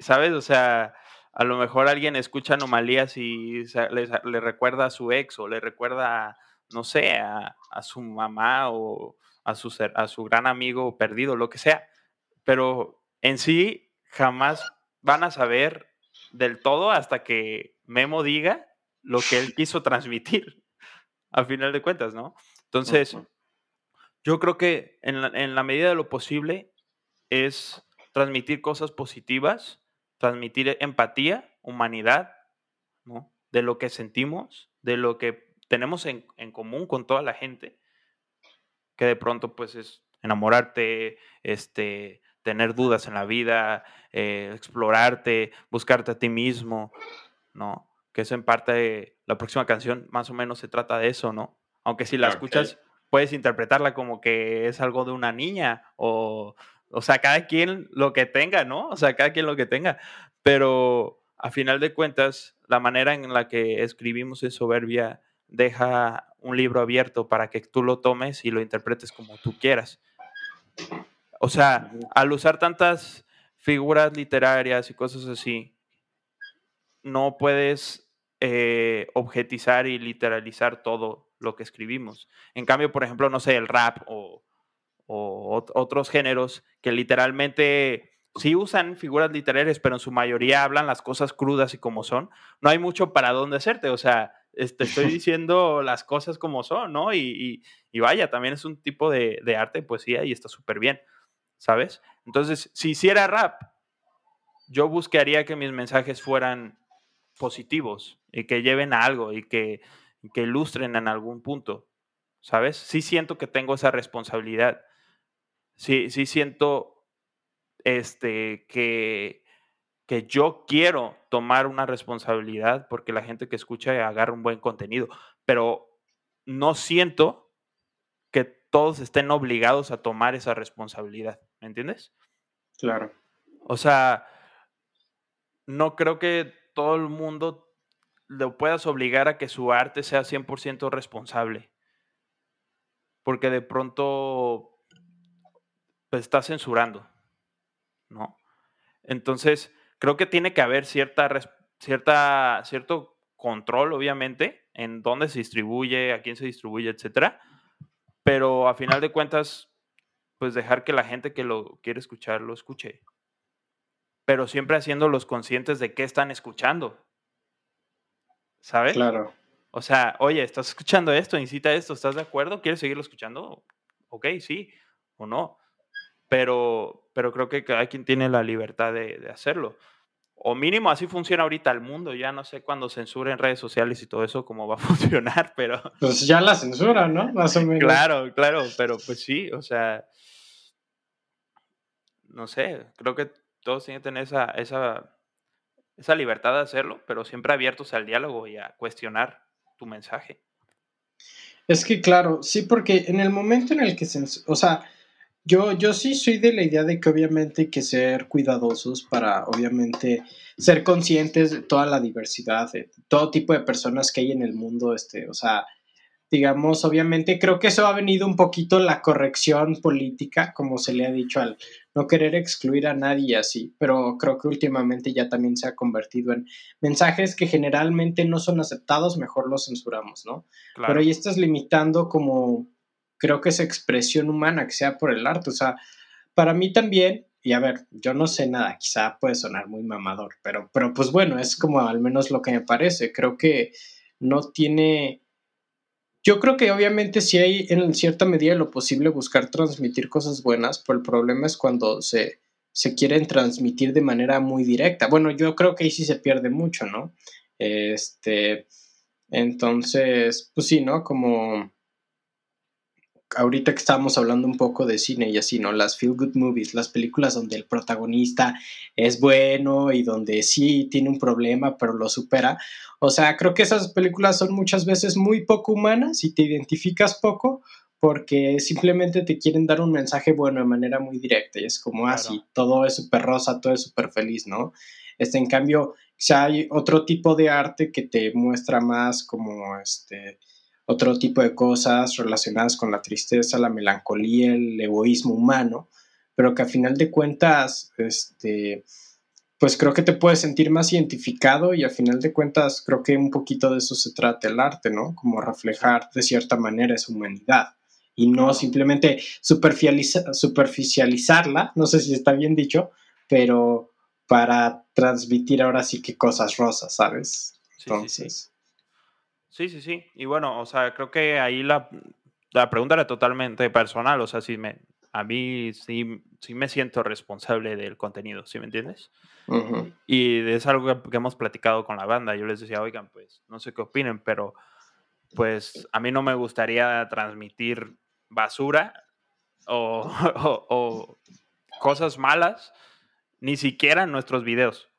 ¿sabes? O sea, a lo mejor alguien escucha anomalías y le, recuerda a su ex o le recuerda, no sé, a, su mamá o a su, a su gran amigo perdido, lo que sea. Pero en sí jamás van a saber del todo hasta que Memo diga lo que él quiso transmitir, al final de cuentas, ¿no? Entonces, yo creo que en la, en la medida de lo posible es transmitir cosas positivas transmitir empatía, humanidad, ¿no? De lo que sentimos, de lo que tenemos en, común con toda la gente, que de pronto pues es enamorarte, este, tener dudas en la vida, eh, explorarte, buscarte a ti mismo, ¿no? Que eso en parte, la próxima canción más o menos se trata de eso, ¿no? Aunque si la escuchas, puedes interpretarla como que es algo de una niña o o sea, cada quien lo que tenga, ¿no? O sea, cada quien lo que tenga. Pero a final de cuentas, la manera en la que escribimos en Soberbia deja un libro abierto para que tú lo tomes y lo interpretes como tú quieras. O sea, al usar tantas figuras literarias y cosas así, no puedes eh, objetizar y literalizar todo lo que escribimos. En cambio, por ejemplo, no sé, el rap o o otros géneros que literalmente sí usan figuras literarias, pero en su mayoría hablan las cosas crudas y como son, no hay mucho para dónde hacerte. O sea, te estoy (laughs) diciendo las cosas como son, ¿no? Y, vaya, también es un tipo de, de arte, poesía y está súper bien, ¿sabes? Entonces, si hiciera rap, yo buscaría que mis mensajes fueran positivos y que lleven a algo y que, que ilustren en algún punto, ¿sabes? Sí siento que tengo esa responsabilidad sí, sí siento este, que, que yo quiero tomar una responsabilidad porque la gente que escucha agarra un buen contenido, pero no siento que todos estén obligados a tomar esa responsabilidad, ¿me entiendes? Claro. O sea, no creo que todo el mundo lo puedas obligar a que su arte sea 100% responsable. Porque de pronto pues está censurando, ¿no? Entonces, creo que tiene que haber cierta, cierto control, obviamente, en dónde se distribuye, a quién se distribuye, etcétera. Pero a final de cuentas, pues dejar que la gente que lo quiere escuchar lo escuche. Pero siempre haciéndolos conscientes de qué están escuchando. ¿Sabes? Claro. O sea, oye, estás escuchando esto, incita esto, ¿estás de acuerdo? ¿Quieres seguirlo escuchando? Ok, sí o no pero, pero creo que cada quien tiene la libertad de, hacerlo. O mínimo así funciona ahorita el mundo. Ya no sé cuándo censuren redes sociales y todo eso cómo va a (laughs) funcionar, pero... Pues ya la censura, ¿no? Más o menos. Claro, claro, pero pues sí, o sea... No sé, creo que todos tienen esa, esa, esa libertad de hacerlo, pero siempre abiertos al diálogo y a cuestionar tu mensaje. Es que claro, sí, porque en el momento en el que se... O sea, yo, yo sí soy de la idea de que obviamente hay que ser cuidadosos para obviamente ser conscientes de toda la diversidad, de todo tipo de personas que hay en el mundo, este, o sea, digamos, obviamente creo que eso ha venido un poquito la corrección política, como se le ha dicho al no querer excluir a nadie así, pero creo que últimamente ya también se ha convertido en mensajes que generalmente no son aceptados, mejor los censuramos, ¿no? Pero ahí estás limitando como creo que esa expresión humana que sea por el arte. O sea, para mí también, y a ver, yo no sé nada, quizá puede sonar muy mamador, pero, pero pues bueno, es como al menos lo que me parece. Creo que no tiene... Yo creo que obviamente sí hay en cierta medida lo posible buscar transmitir cosas buenas, pero el problema es cuando se, se quieren transmitir de manera muy directa. Bueno, yo creo que ahí sí se pierde mucho, ¿no? Este, entonces, pues sí, ¿no? Como ahorita que estábamos hablando un poco de cine y así, ¿no? Las feel good movies, las películas donde el protagonista es bueno y donde sí tiene un problema pero lo supera. O sea, creo que esas películas son muchas veces muy poco humanas y te identificas poco porque simplemente te quieren dar un mensaje bueno de manera muy directa y es como así, ah, todo es súper rosa, todo es súper feliz, ¿no? Este, en cambio, ya hay otro tipo de arte que te muestra más como este otro tipo de cosas relacionadas con la tristeza, la melancolía, el egoísmo humano, pero que a final de cuentas, este, pues creo que te puedes sentir más identificado y a final de cuentas creo que un poquito de eso se trata el arte, ¿no? Como reflejar de cierta manera esa humanidad y no simplemente superficializarla, no sé si está bien dicho, pero para transmitir ahora sí que cosas rosas, ¿sabes? Entonces. Sí, sí, sí. Y bueno, o sea, creo que ahí la, la pregunta era totalmente personal, o sea, si me, a mí sí, sí me siento responsable del contenido, ¿sí me entiendes? Y es algo que, hemos platicado con la banda. Yo les decía, oigan, pues no sé qué opinen, pero pues a mí no me gustaría transmitir basura o, (laughs) o cosas malas, ni siquiera en nuestros videos.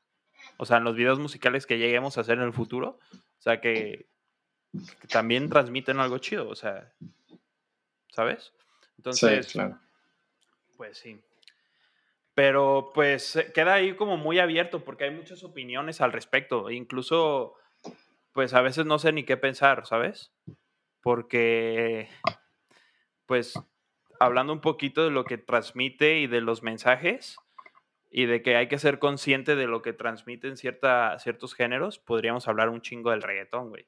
O sea, en los videos musicales que lleguemos a hacer en el futuro. O sea, que, que también transmiten algo chido. O sea, ¿sabes? Entonces, pues sí. Pero pues queda ahí como muy abierto porque hay muchas opiniones al respecto. Incluso, pues a veces no sé ni qué pensar, ¿sabes? Porque, pues, hablando un poquito de lo que transmite y de los mensajes y de que hay que ser consciente de lo que transmiten cierta, ciertos géneros, podríamos hablar un chingo del reggaetón, güey.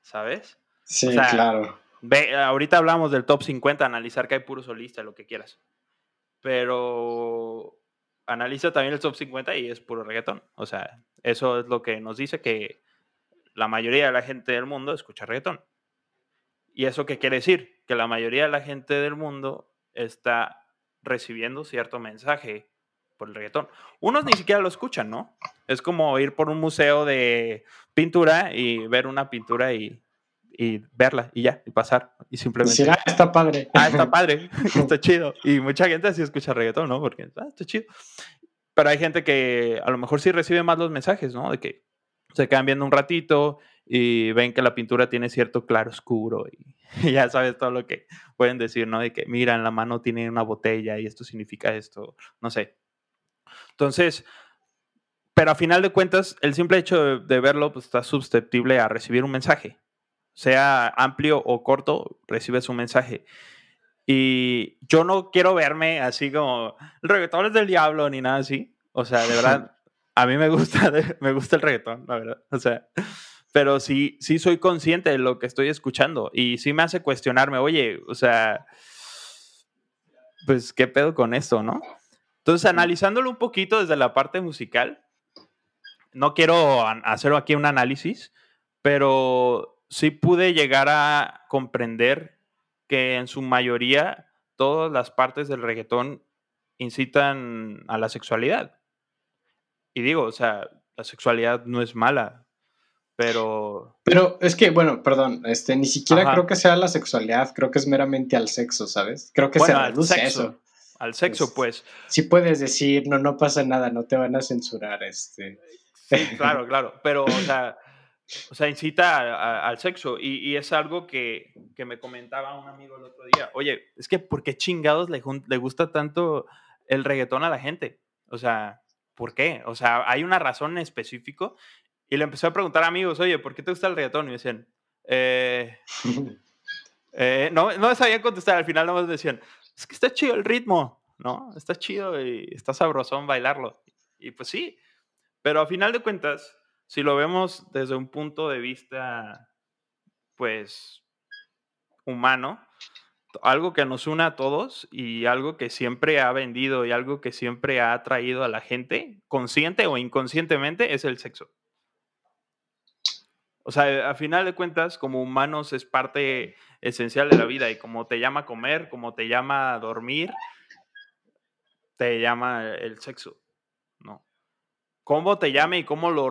¿Sabes? Sí, claro. Ve, ahorita hablamos del top 50, analizar que hay puro solista, lo que quieras. Pero analiza también el top 50 y es puro reggaetón. O sea, eso es lo que nos dice que la mayoría de la gente del mundo escucha reggaetón. ¿Y eso qué quiere decir? Que la mayoría de la gente del mundo está recibiendo cierto mensaje por el reggaetón. Unos ni siquiera lo escuchan, ¿no? Es como ir por un museo de pintura y ver una pintura y y verla y ya, y pasar. Y simplemente. ah, está padre. Ah, está padre, (laughs) (laughs) está chido. Y mucha gente así escucha reggaetón, ¿no? Porque ah, está chido. Pero hay gente que a lo mejor sí recibe más los mensajes, ¿no? De que se quedan viendo un ratito y ven que la pintura tiene cierto claro oscuro (laughs) y, ya sabes todo lo que pueden decir, ¿no? De que mira, en la mano tiene una botella y esto significa esto, no sé. Entonces, pero a final de cuentas, el simple hecho de, de verlo pues, está susceptible a recibir un mensaje sea amplio o corto, recibes un mensaje. Y yo no quiero verme así como el reggaetón es del diablo ni nada así. O sea, de verdad, (laughs) a mí me gusta, me gusta el reggaetón, la verdad. O sea, pero sí, sí soy consciente de lo que estoy escuchando y sí me hace cuestionarme, oye, o sea, pues, ¿qué pedo con esto, no? Entonces, analizándolo un poquito desde la parte musical, no quiero hacer aquí un análisis, pero sí pude llegar a comprender que en su mayoría todas las partes del reggaetón incitan a la sexualidad. Y digo, o sea, la sexualidad no es mala, pero... Pero es que, bueno, perdón, este, ni siquiera creo que sea la sexualidad, creo que es meramente al sexo, ¿sabes? Creo que se reduce eso. Al sexo, pues. Si puedes decir, no, no pasa nada, no te van a censurar, este... Sí, claro, claro, pero, o sea, o sea, incita al sexo. Y, es algo que, me comentaba un amigo el otro día. Oye, es que ¿por qué chingados le, le gusta tanto el reggaetón a la gente? O sea, ¿por qué? O sea, ¿hay una razón en específico? Y le empecé a preguntar a amigos, oye, ¿por qué te gusta el reggaetón? Y me decían, eh, (laughs) eh, no, no sabían contestar. Al final no me decían, es que está chido el ritmo, ¿no? Está chido y está sabrosón bailarlo. Y pues sí, pero a final de cuentas, si lo vemos desde un punto de vista, pues, humano, algo que nos une a todos y algo que siempre ha vendido y algo que siempre ha atraído a la gente, consciente o inconscientemente, es el sexo. O sea, a final de cuentas, como humanos es parte esencial de la vida y como te llama comer, como te llama dormir, te llama el sexo, ¿no? cómo te llame y cómo lo,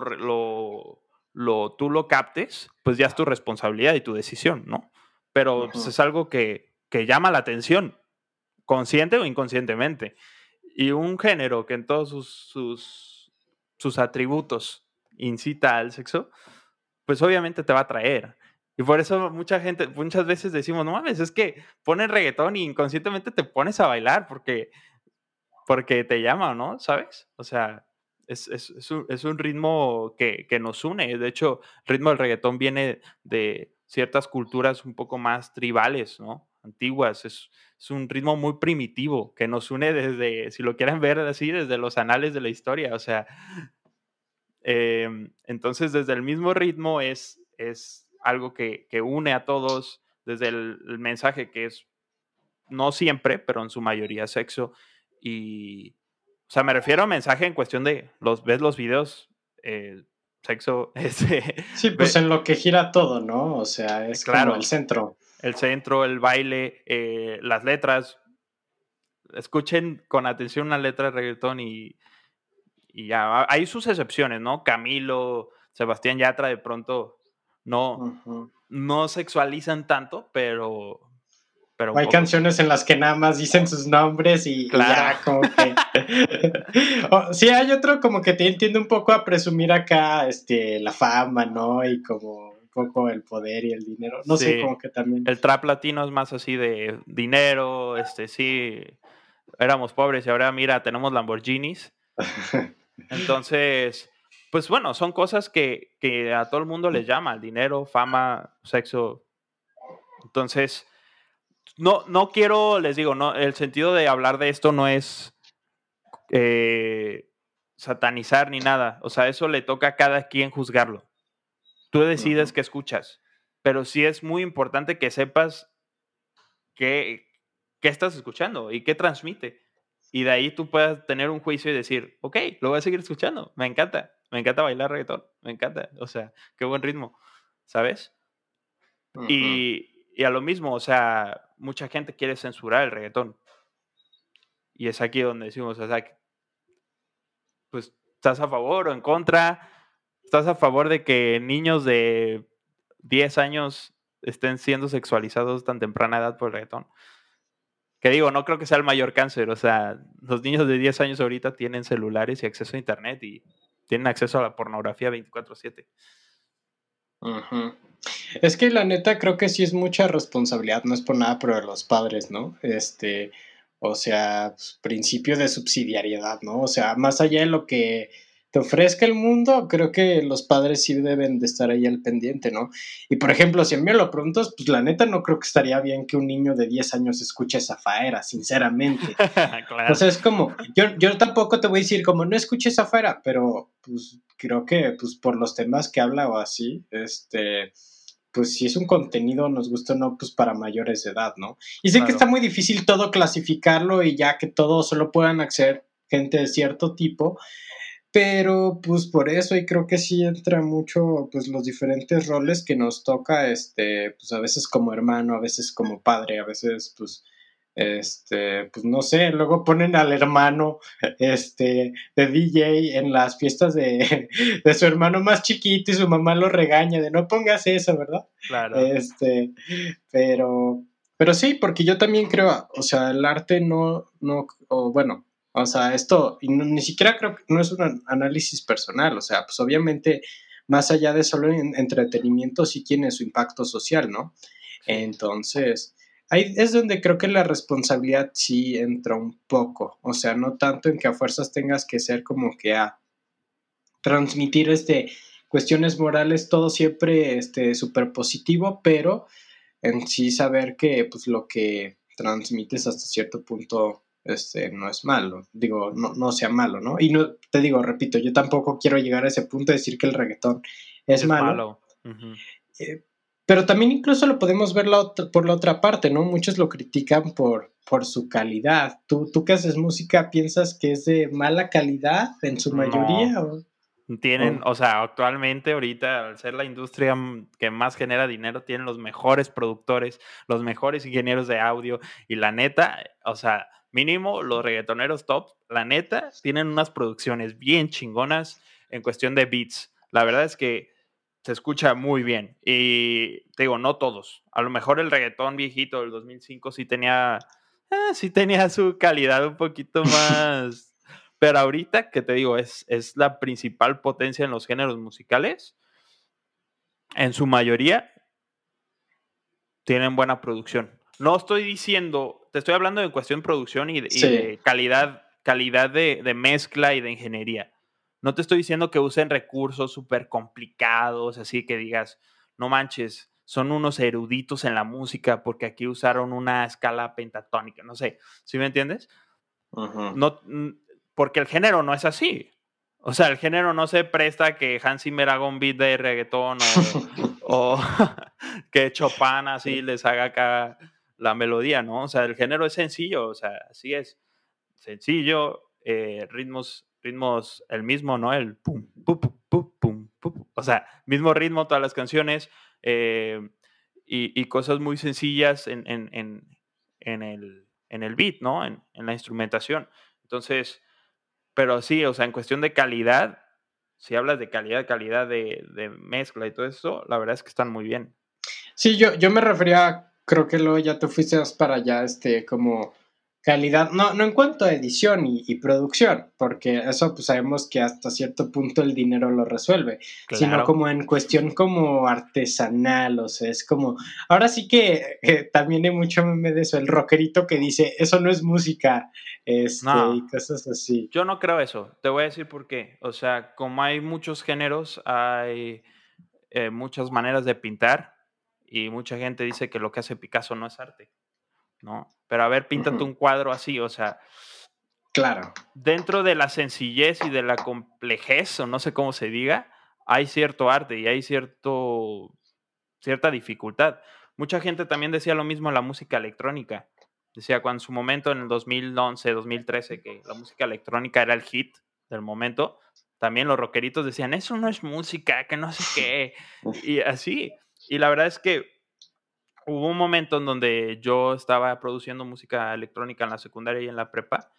lo, tú lo captes, pues ya es tu responsabilidad y tu decisión, ¿no? Pero pues, es algo que, llama la atención, consciente o inconscientemente. Y un género que en todos sus, sus, atributos incita al sexo, pues obviamente te va a atraer. Y por eso mucha gente, muchas veces decimos, no mames, es que ponen reggaetón y inconscientemente te pones a bailar porque, porque te llama, ¿no? ¿Sabes? O sea, es, un, ritmo que, nos une. De hecho, el ritmo del reggaetón viene de ciertas culturas un poco más tribales, ¿no? antiguas. Es, un ritmo muy primitivo que nos une desde, si lo quieren ver así, desde los anales de la historia. O sea, em, entonces desde el mismo ritmo es, es algo que, une a todos, desde el, mensaje que es no siempre, pero en su mayoría sexo. Y, o sea, me refiero a mensaje en cuestión de, los, ves los videos, eh, sexo, (laughs) ese... Sí, pues en lo que gira todo, ¿no? O sea, es claro, el centro. El centro, el baile, eh, las letras. Escuchen con atención una letra de reggaetón y, y ya. Hay sus excepciones, ¿no? Camilo, Sebastián Yatra de pronto no, no sexualizan tanto, pero, hay canciones en las que nada más dicen sus nombres y, ya, como que. (laughs) sí, hay otro como que te entiende un poco a presumir acá este, la fama, ¿no? Y como un poco el poder y el dinero. No sé, como que también. El trap latino es más así de dinero, este, sí. Éramos pobres y ahora, mira, tenemos Lamborghinis. (laughs) Entonces, pues bueno, son cosas que, que a todo el mundo les llama: el dinero, fama, sexo. Entonces no, no quiero, les digo, no, el sentido de hablar de esto no es eh, satanizar ni nada. O sea, eso le toca a cada quien juzgarlo. Tú decides qué escuchas. Pero sí es muy importante que sepas qué, qué estás escuchando y qué transmite. Y de ahí tú puedas tener un juicio y decir, ok, lo voy a seguir escuchando. Me encanta. Me encanta bailar reggaetón. Me encanta. O sea, qué buen ritmo. ¿Sabes? y, y a lo mismo, o sea, mucha gente quiere censurar el reggaetón. Y es aquí donde decimos, o sea, pues, ¿estás a favor o en contra? ¿Estás a favor de que niños de 10 años estén siendo sexualizados tan temprana edad por el reggaetón? Que digo, no creo que sea el mayor cáncer, o sea, los niños de 10 años ahorita tienen celulares y acceso a internet y tienen acceso a la pornografía 24/7. Es que la neta creo que sí es mucha responsabilidad, no es por nada, pero de los padres, ¿no? Este, o sea, pues, principio de subsidiariedad, ¿no? O sea, más allá de lo que ofrezca el mundo, creo que los padres sí deben de estar ahí al pendiente, ¿no? Y por ejemplo, si a mí me lo preguntas, pues la neta no creo que estaría bien que un niño de 10 años escuche esa faera, sinceramente. (laughs) O sea, es como, yo, yo tampoco te voy a decir como no escuches esa faera, pero pues creo que pues por los temas que habla o así, este pues si es un contenido, nos gusta o no, pues para mayores de edad, ¿no? Y sé que está muy difícil todo clasificarlo y ya que todo solo puedan acceder gente de cierto tipo, pero pues por eso y creo que sí entra mucho pues los diferentes roles que nos toca, este, pues a veces como hermano, a veces como padre, a veces pues este, pues no sé, luego ponen al hermano este, de DJ en las fiestas de, (laughs) de, su hermano más chiquito y su mamá lo regaña de no pongas eso, ¿verdad? Claro. Este, pero, pero sí, porque yo también creo, o sea, el arte no, no, o bueno, o sea, esto y ni siquiera creo que no es un análisis personal, o sea, pues obviamente más allá de solo entretenimiento sí tiene su impacto social, ¿no? Entonces, Ahí es donde creo que la responsabilidad sí entra un poco, o sea, no tanto en que a fuerzas tengas que ser como que a transmitir este cuestiones morales, todo siempre este súper positivo, pero en sí saber que pues lo que transmites hasta cierto punto este, no es malo, digo, no, no sea malo, ¿no? Y no, te digo, repito, yo tampoco quiero llegar a ese punto de decir que el reggaetón es, malo. Pero también incluso lo podemos ver por la otra parte, ¿no? Muchos lo critican por, por su calidad. ¿Tú, ¿Tú que haces música piensas que es de mala calidad en su mayoría? Tienen, o sea, actualmente ahorita, al ser la industria que más genera dinero, tienen los mejores productores, los mejores ingenieros de audio y la neta, o sea, mínimo los reggaetoneros top, la neta, tienen unas producciones bien chingonas en cuestión de beats. La verdad es que se escucha muy bien. Y te digo, no todos. A lo mejor el reggaetón viejito del 2005 sí tenía, eh, sí tenía su calidad un poquito más. (laughs) Pero ahorita, que te digo, es, es la principal potencia en los géneros musicales. En su mayoría tienen buena producción. No estoy diciendo, te estoy hablando de cuestión de producción y de, calidad, calidad de, de mezcla y de ingeniería. No te estoy diciendo que usen recursos súper complicados, así que digas, no manches, son unos eruditos en la música porque aquí usaron una escala pentatónica, no sé, ¿sí me entiendes? No, porque el género no es así. O sea, el género no se presta que Hans Zimmer haga un beat de reggaetón o, (laughs) (laughs) que Chopin así les haga acá la melodía, ¿no? O sea, el género es sencillo, o sea, así es. Sencillo, eh, ritmos, ritmos, el mismo, ¿no? El pum, pum, pum, pum, pum, O sea, mismo ritmo, todas las canciones eh, y, cosas muy sencillas en, en, en, el, en el beat, ¿no? En, la instrumentación. Entonces, pero sí, o sea, en cuestión de calidad, si hablas de calidad, calidad de, de mezcla y todo eso, la verdad es que están muy bien. Sí, yo, yo me refería, creo que luego ya te fuiste para allá, este, como calidad, no, no en cuanto a edición y, producción, porque eso pues sabemos que hasta cierto punto el dinero lo resuelve, sino como en cuestión como artesanal, o sea, es como, ahora sí que también hay mucho meme de eso, el rockerito que dice, eso no es música, este, y cosas así. Yo no creo eso, te voy a decir por qué, o sea, como hay muchos géneros, hay eh, muchas maneras de pintar, y mucha gente dice que lo que hace Picasso no es arte. ¿no? Pero a ver, píntate un cuadro así, o sea. Claro. Dentro de la sencillez y de la complejez, o no sé cómo se diga, hay cierto arte y hay cierto, cierta dificultad. Mucha gente también decía lo mismo en la música electrónica. Decía cuando en su momento, en el 2011, 2013, que la música electrónica era el hit del momento, también los rockeritos decían, eso no es música, que no sé (laughs) qué. Y así. Y la verdad es que hubo un momento en donde yo estaba produciendo música electrónica en la secundaria y en la prepa.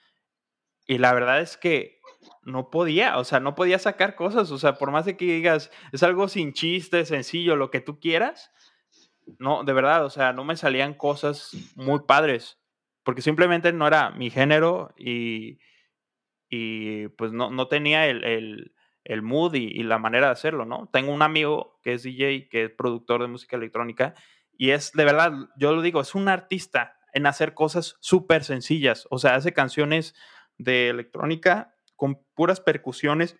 Y la verdad es que no podía, o sea, no podía sacar cosas. O sea, por más de que digas, es algo sin chiste, sencillo, lo que tú quieras. No, de verdad, o sea, no me salían cosas muy padres. Porque simplemente no era mi género y, y pues no, no tenía el, el, mood y, y, la manera de hacerlo, ¿no? Tengo un amigo que es DJ, que es productor de música electrónica, y es, de verdad, yo lo digo, es un artista en hacer cosas súper sencillas. O sea, hace canciones de electrónica con puras percusiones,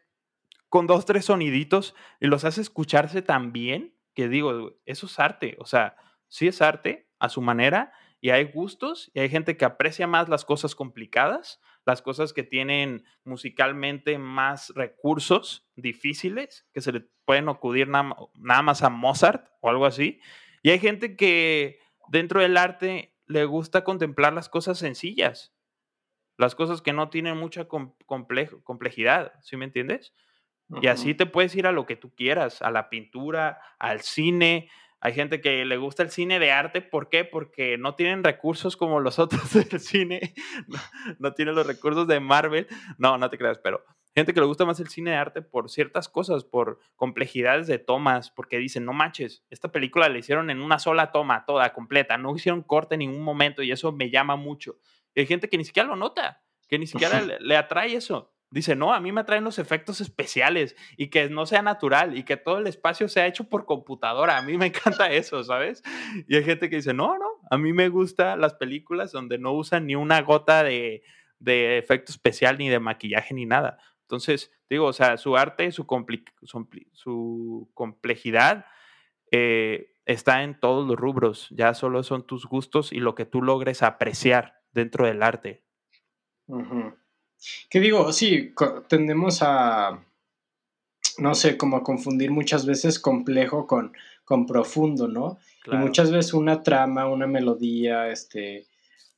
con dos, tres soniditos, y los hace escucharse tan bien que digo, eso es arte. O sea, sí es arte a su manera, y hay gustos, y hay gente que aprecia más las cosas complicadas, las cosas que tienen musicalmente más recursos difíciles, que se le pueden acudir nada, nada más a Mozart o algo así. Y hay gente que dentro del arte le gusta contemplar las cosas sencillas, las cosas que no tienen mucha complejidad, ¿sí me entiendes? Y así te puedes ir a lo que tú quieras, a la pintura, al cine. Hay gente que le gusta el cine de arte, ¿por qué? Porque no tienen recursos como los (laughs) otros del cine, no, no tienen los recursos de Marvel. No, no te creas, pero gente que le gusta más el cine de arte por ciertas cosas, por complejidades de tomas, porque dicen, no manches, esta película la hicieron en una sola toma, toda, completa, no hicieron corte en ningún momento y eso me llama mucho. Y hay gente que ni siquiera lo nota, que ni siquiera (laughs) le, atrae eso. Dice, no, a mí me atraen los efectos especiales y que no sea natural y que todo el espacio sea hecho por computadora. A mí me (laughs) encanta eso, ¿sabes? Y hay gente que dice, no, no, a mí me gustan las películas donde no usan ni una gota de, de efecto especial, ni de maquillaje, ni nada. Entonces, digo, o sea, su arte, su, complejidad eh, está en todos los rubros. Ya solo son tus gustos y lo que tú logres apreciar dentro del arte. Que digo, sí, tendemos a, no sé, como a confundir muchas veces complejo con, con profundo, ¿no? Y muchas veces una trama, una melodía, este,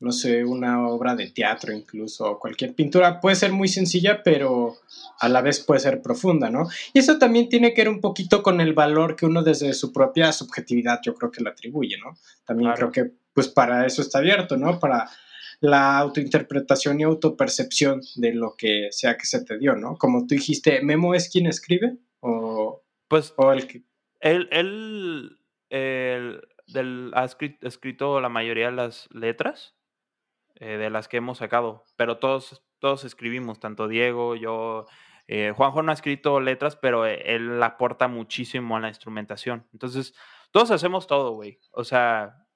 no sé, una obra de teatro incluso, cualquier pintura puede ser muy sencilla, pero a la vez puede ser profunda, ¿no? Y eso también tiene que ver un poquito con el valor que uno desde su propia subjetividad yo creo que le atribuye, ¿no? También creo que pues para eso está abierto, ¿no? Para la autointerpretación y autopercepción de lo que sea que se te dio, ¿no? Como tú dijiste, ¿Memo es quien escribe? ¿O, pues, el que... Él, él, ha escrito la mayoría de las letras eh, de las que hemos sacado, pero todos, todos escribimos, tanto Diego, yo, eh, Juanjo no ha escrito letras, pero e, él aporta muchísimo a la instrumentación. Entonces, todos hacemos todo, güey. O sea,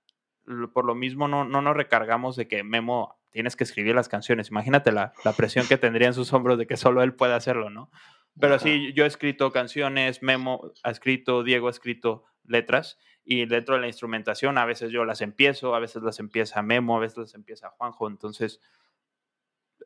por lo mismo no, no nos recargamos de que Memo tienes que escribir las canciones. Imagínate la, la, presión que tendría en sus hombros de que solo él puede hacerlo, ¿no? Pero sí, yo he escrito canciones, Memo ha escrito, Diego ha escrito letras y dentro de la instrumentación a veces yo las empiezo, a veces las empieza Memo, a veces las empieza Juanjo, entonces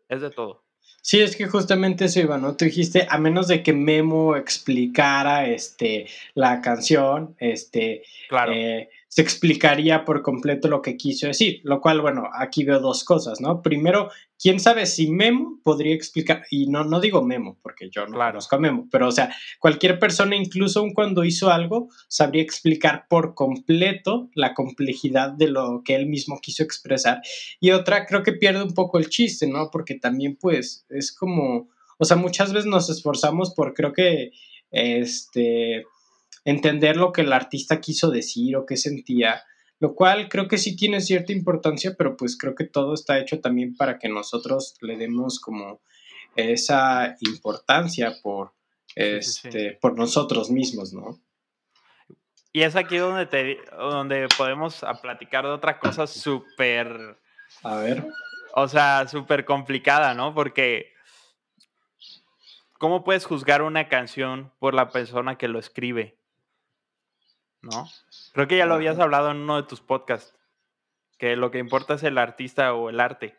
es de todo. Sí, es que justamente eso iba, ¿no? Tú dijiste, a menos de que Memo explicara este, la canción, este, claro. Eh, se explicaría por completo lo que quiso decir, lo cual, bueno, aquí veo dos cosas, ¿no? Primero, quién sabe si Memo podría explicar, y no, no digo Memo, porque yo no conozco a Memo, pero o sea, cualquier persona, incluso cuando hizo algo, sabría explicar por completo la complejidad de lo que él mismo quiso expresar. Y otra, creo que pierde un poco el chiste, ¿no? Porque también, pues, es como, o sea, muchas veces nos esforzamos por, creo que, este entender lo que el artista quiso decir o qué sentía, lo cual creo que sí tiene cierta importancia, pero pues creo que todo está hecho también para que nosotros le demos como esa importancia por, este, por nosotros mismos, ¿no? Y es aquí donde, te, donde podemos platicar de otra cosa súper... A ver. O sea, súper complicada, ¿no? Porque ¿cómo puedes juzgar una canción por la persona que lo escribe? ¿No? Creo que ya lo habías hablado en uno de tus podcasts, que lo que importa es el artista o el arte.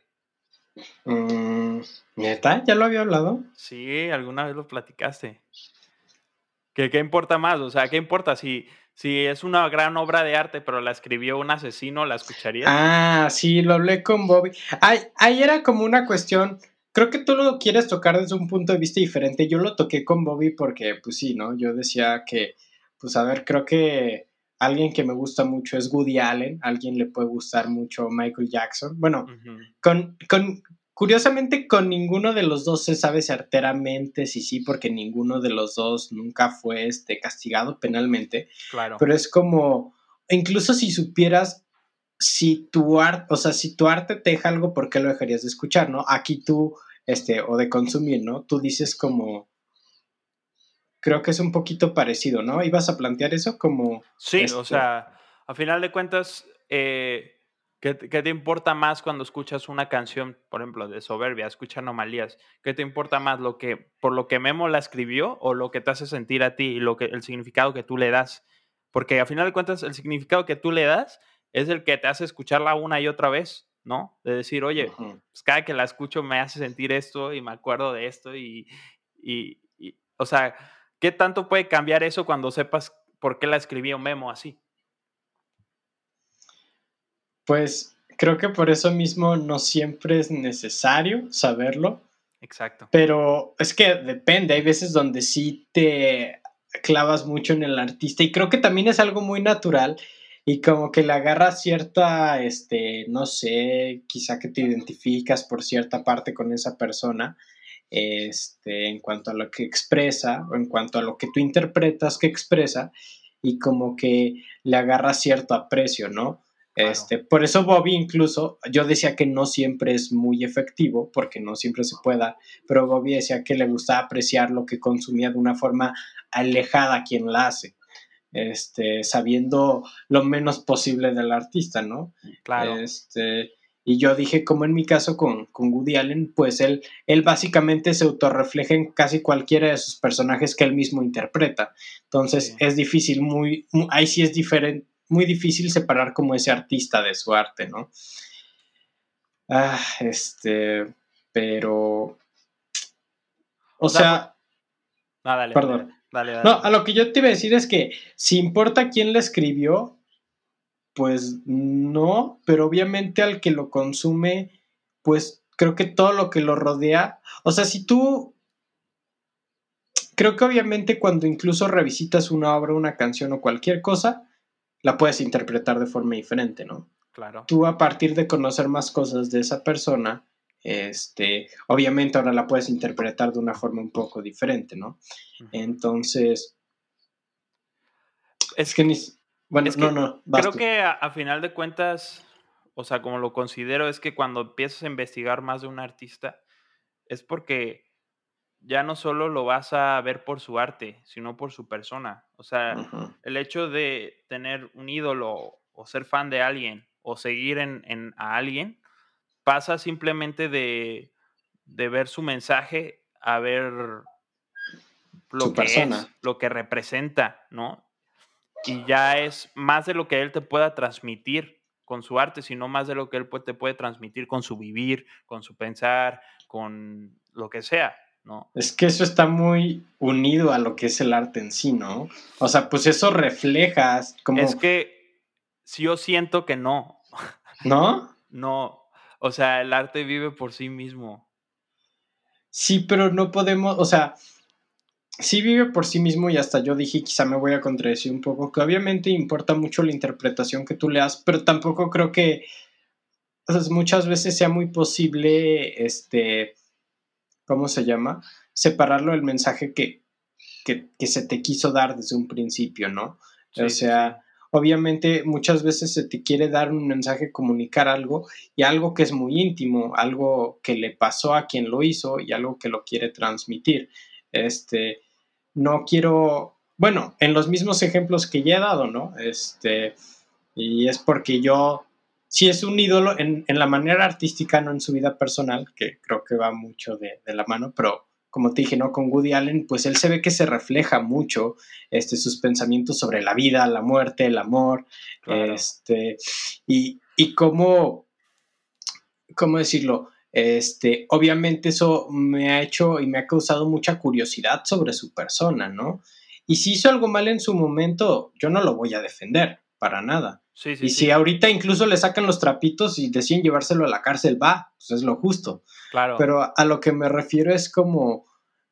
Mm, ¿Neta? ¿Ya lo había hablado? Sí, alguna vez lo platicaste. ¿Qué, ¿Qué, importa más? O sea, ¿qué importa si, si es una gran obra de arte, pero la escribió un asesino, la escucharías? Ah, sí, lo hablé con Bobby. ahí era como una cuestión creo que tú lo quieres tocar desde un punto de vista diferente. Yo lo toqué con Bobby porque, pues sí, ¿no? Yo decía que pues a ver, creo que alguien que me gusta mucho es Woody Allen, alguien le puede gustar mucho Michael Jackson. Bueno, con, con, curiosamente con ninguno de los dos se sabe certeramente si sí, porque ninguno de los dos nunca fue este, castigado penalmente. Claro. Pero es como, incluso si supieras si tu arte, o sea, si tu arte te deja algo, ¿por qué lo dejarías de escuchar, no? Aquí tú, este, o de consumir, ¿no? Tú dices como, creo que es un poquito parecido, ¿no? ¿Ibas a plantear eso como... Sí, o este sea, a final de cuentas, eh, ¿qué, te importa más cuando escuchas una canción, por ejemplo, de Soberbia, escucha Anomalías? ¿Qué te importa más, lo que, por lo que Memo la escribió o lo que te hace sentir a ti y lo que, el significado que tú le das? Porque a final de cuentas, el significado que tú le das es el que te hace escucharla una y otra vez. ¿no? De decir, oye, pues cada que la escucho me hace sentir esto y me acuerdo de esto y, y, y o sea, ¿Qué tanto puede cambiar eso cuando sepas por qué la escribió Memo así? Pues creo que por eso mismo no siempre es necesario saberlo. Exacto. Pero es que depende, hay veces donde sí te clavas mucho en el artista y creo que también es algo muy natural y como que le agarra cierta, este, no sé, quizá que te identificas por cierta parte con esa persona este, en cuanto a lo que expresa o en cuanto a lo que tú interpretas que expresa y como que le agarra cierto aprecio, ¿no? Este, por eso Bobby incluso, yo decía que no siempre es muy efectivo, porque no siempre se pueda, pero Bobby decía que le gustaba apreciar lo que consumía de una forma alejada a quien la hace, este, sabiendo lo menos posible del artista, ¿no? Claro. Este, y yo dije, como en mi caso con, con Woody Allen, pues él, él básicamente se autorrefleja en casi cualquiera de sus personajes que él mismo interpreta. Entonces es difícil, muy, ahí sí es diferente, muy difícil separar como ese artista de su arte, ¿no? Ah, este, pero... O, sea... dale, perdón. Dale, dale, no, a lo que yo te iba a decir es que si importa quién la escribió, pues no, pero obviamente al que lo consume, pues creo que todo lo que lo rodea, o sea, si tú, creo que obviamente cuando incluso revisitas una obra, una canción o cualquier cosa, la puedes interpretar de forma diferente, ¿no? Claro. Tú a partir de conocer más cosas de esa persona, este, obviamente ahora la puedes interpretar de una forma un poco diferente, ¿no? Entonces, es que ni, bueno, no, no. Creo que a, final de cuentas, o sea, como lo considero, es que cuando empiezas a investigar más de un artista, es porque ya no solo lo vas a ver por su arte, sino por su persona. O sea, el hecho de tener un ídolo o ser fan de alguien o seguir en, a alguien, pasa simplemente de, de ver su mensaje a ver lo que es, lo que representa, ¿no? Y ya es más de lo que él te pueda transmitir con su arte, sino más de lo que él te puede transmitir con su vivir, con su pensar, con lo que sea, ¿no? Es que eso está muy unido a lo que es el arte en sí, ¿no? O sea, pues eso refleja como... Es que si yo siento que no. (laughs) ¿No? no. O sea, el arte vive por sí mismo. Sí, pero no podemos, o sea, sí vive por sí mismo y hasta yo dije, quizá me voy a contradecir un poco, que obviamente importa mucho la interpretación que tú le das, pero tampoco creo que muchas veces sea muy posible, este, ¿cómo se llama? Separarlo del mensaje que, que, se te quiso dar desde un principio, ¿no? o sea, obviamente muchas veces se te quiere dar un mensaje, comunicar algo y algo que es muy íntimo, algo que le pasó a quien lo hizo y algo que lo quiere transmitir. Este, no quiero, bueno, en los mismos ejemplos que ya he dado, ¿no? Este, y es porque yo, si es un ídolo en, la manera artística, no en su vida personal, que creo que va mucho de, de la mano, pero como te dije, ¿no? Con Woody Allen, pues él se ve que se refleja mucho este, sus pensamientos sobre la vida, la muerte, el amor, este, y, y cómo, ¿cómo decirlo? Este, obviamente eso me ha hecho y me ha causado mucha curiosidad sobre su persona, ¿no? Y si hizo algo mal en su momento, yo no lo voy a defender, para nada. y si ahorita incluso le sacan los trapitos y deciden llevárselo a la cárcel, va, pues es lo justo. Claro. Pero a, lo que me refiero es como,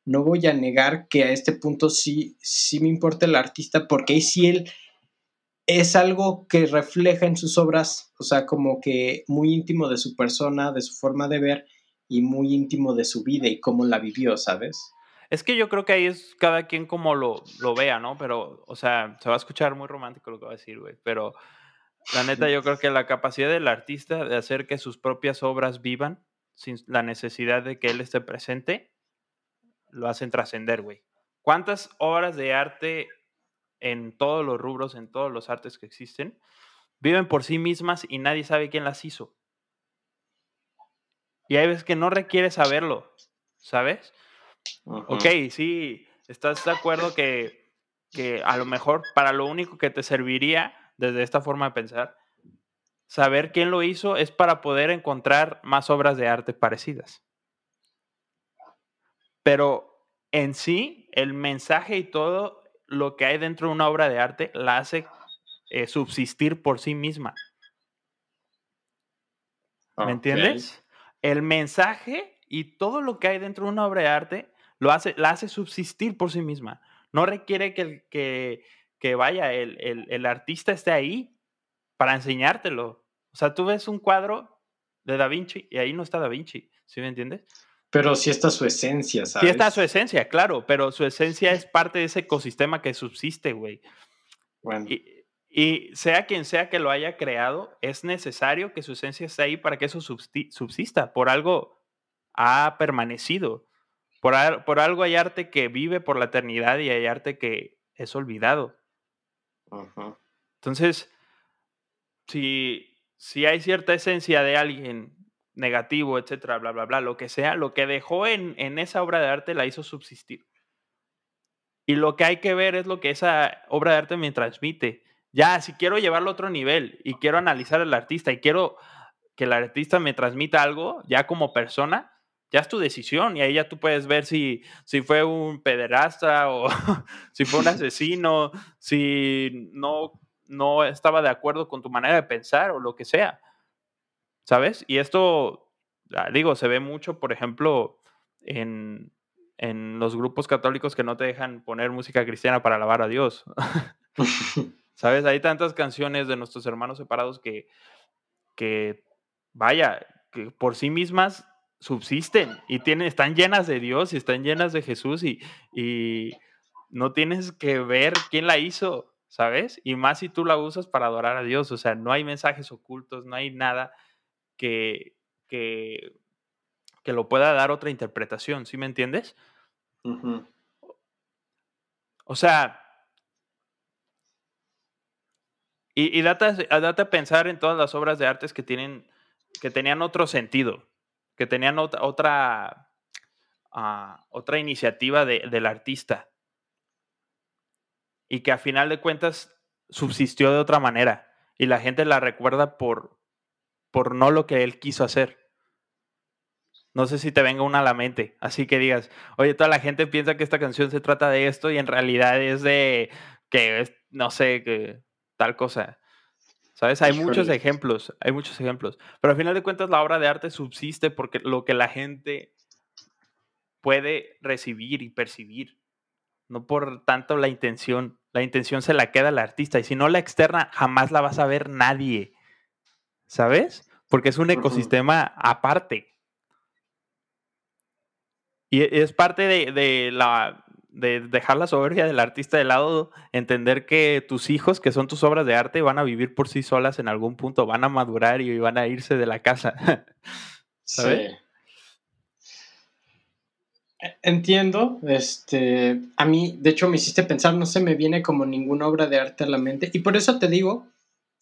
no voy a negar que a este punto sí, sí me importa el artista, porque ahí sí él es algo que refleja en sus obras, o sea, como que muy íntimo de su persona, de su forma de ver y muy íntimo de su vida y cómo la vivió, ¿sabes? Es que yo creo que ahí es cada quien como lo, lo vea, ¿no? Pero, o sea, se va a escuchar muy romántico lo que va a decir, güey, pero la neta yo creo que la capacidad del artista de hacer que sus propias obras vivan sin la necesidad de que él esté presente, lo hacen trascender, güey. ¿Cuántas obras de arte en todos los rubros, en todos los artes que existen, viven por sí mismas y nadie sabe quién las hizo. Y hay veces que no requiere saberlo, ¿sabes? Ok, sí, estás de acuerdo que, que a lo mejor para lo único que te serviría desde esta forma de pensar, saber quién lo hizo es para poder encontrar más obras de arte parecidas. Pero en sí, el mensaje y todo lo que hay dentro de una obra de arte la hace eh, subsistir por sí misma. ¿Me entiendes? El mensaje y todo lo que hay dentro de una obra de arte lo hace, la hace subsistir por sí misma. No requiere que, que, que vaya, el, el, artista esté ahí para enseñártelo. O sea, tú ves un cuadro de Da Vinci y ahí no está Da Vinci, ¿sí me entiendes? Pero sí está su esencia, ¿sabes? Sí está su esencia, claro, pero su esencia es parte de ese ecosistema que subsiste, güey. Bueno. Y, y, sea quien sea que lo haya creado, es necesario que su esencia esté ahí para que eso subsista. Por algo ha permanecido. Por, por algo hay arte que vive por la eternidad y hay arte que es olvidado. Entonces, si, si hay cierta esencia de alguien negativo, etcétera, bla, bla, bla, lo que sea, lo que dejó en, en esa obra de arte la hizo subsistir. Y lo que hay que ver es lo que esa obra de arte me transmite. Ya, si quiero llevarlo a otro nivel y quiero analizar al artista y quiero que el artista me transmita algo, ya como persona, ya es tu decisión y ahí ya tú puedes ver si, si fue un pederasta o (laughs) si fue un (laughs) asesino, si no, no estaba de acuerdo con tu manera de pensar o lo que sea. ¿Sabes? Y esto, ah, digo, se ve mucho, por ejemplo, en, los grupos católicos que no te dejan poner música cristiana para alabar a Dios. (laughs) (laughs) ¿Sabes? Hay tantas canciones de nuestros hermanos separados que, que vaya, que por sí mismas subsisten y tienen, están llenas de Dios y están llenas de Jesús y, y no tienes que ver quién la hizo, ¿sabes? Y más si tú la usas para adorar a Dios, o sea, no hay mensajes ocultos, no hay nada que, que, lo pueda dar otra interpretación, ¿sí me entiendes? O sea, y, date, a pensar en todas las obras de artes que tienen, que tenían otro sentido, que tenían otra, otra, ah, otra iniciativa del artista, y que a final de cuentas subsistió de otra manera y la gente la recuerda por, por no lo que él quiso hacer. No sé si te venga una a la mente, así que digas, oye, toda la gente piensa que esta canción se trata de esto y en realidad es de que es, no sé, que tal cosa. ¿Sabes? Hay muchos ejemplos, hay muchos ejemplos. Pero al final de cuentas la obra de arte subsiste porque lo que la gente puede recibir y percibir, no por tanto la intención. La intención se la queda al artista y si no la externa, jamás la vas a ver nadie. ¿Sabes? Porque es un ecosistema aparte. Y es parte de, de, la, de dejar la soberbia del artista de lado, entender que tus hijos, que son tus obras de arte, van a vivir por sí solas en algún punto, van a madurar y van a irse de la casa. (laughs) ¿Sabes? Sí. E, entiendo, este, a mí, de hecho, me hiciste pensar, no se me viene como ninguna obra de arte a la mente, y por eso te digo,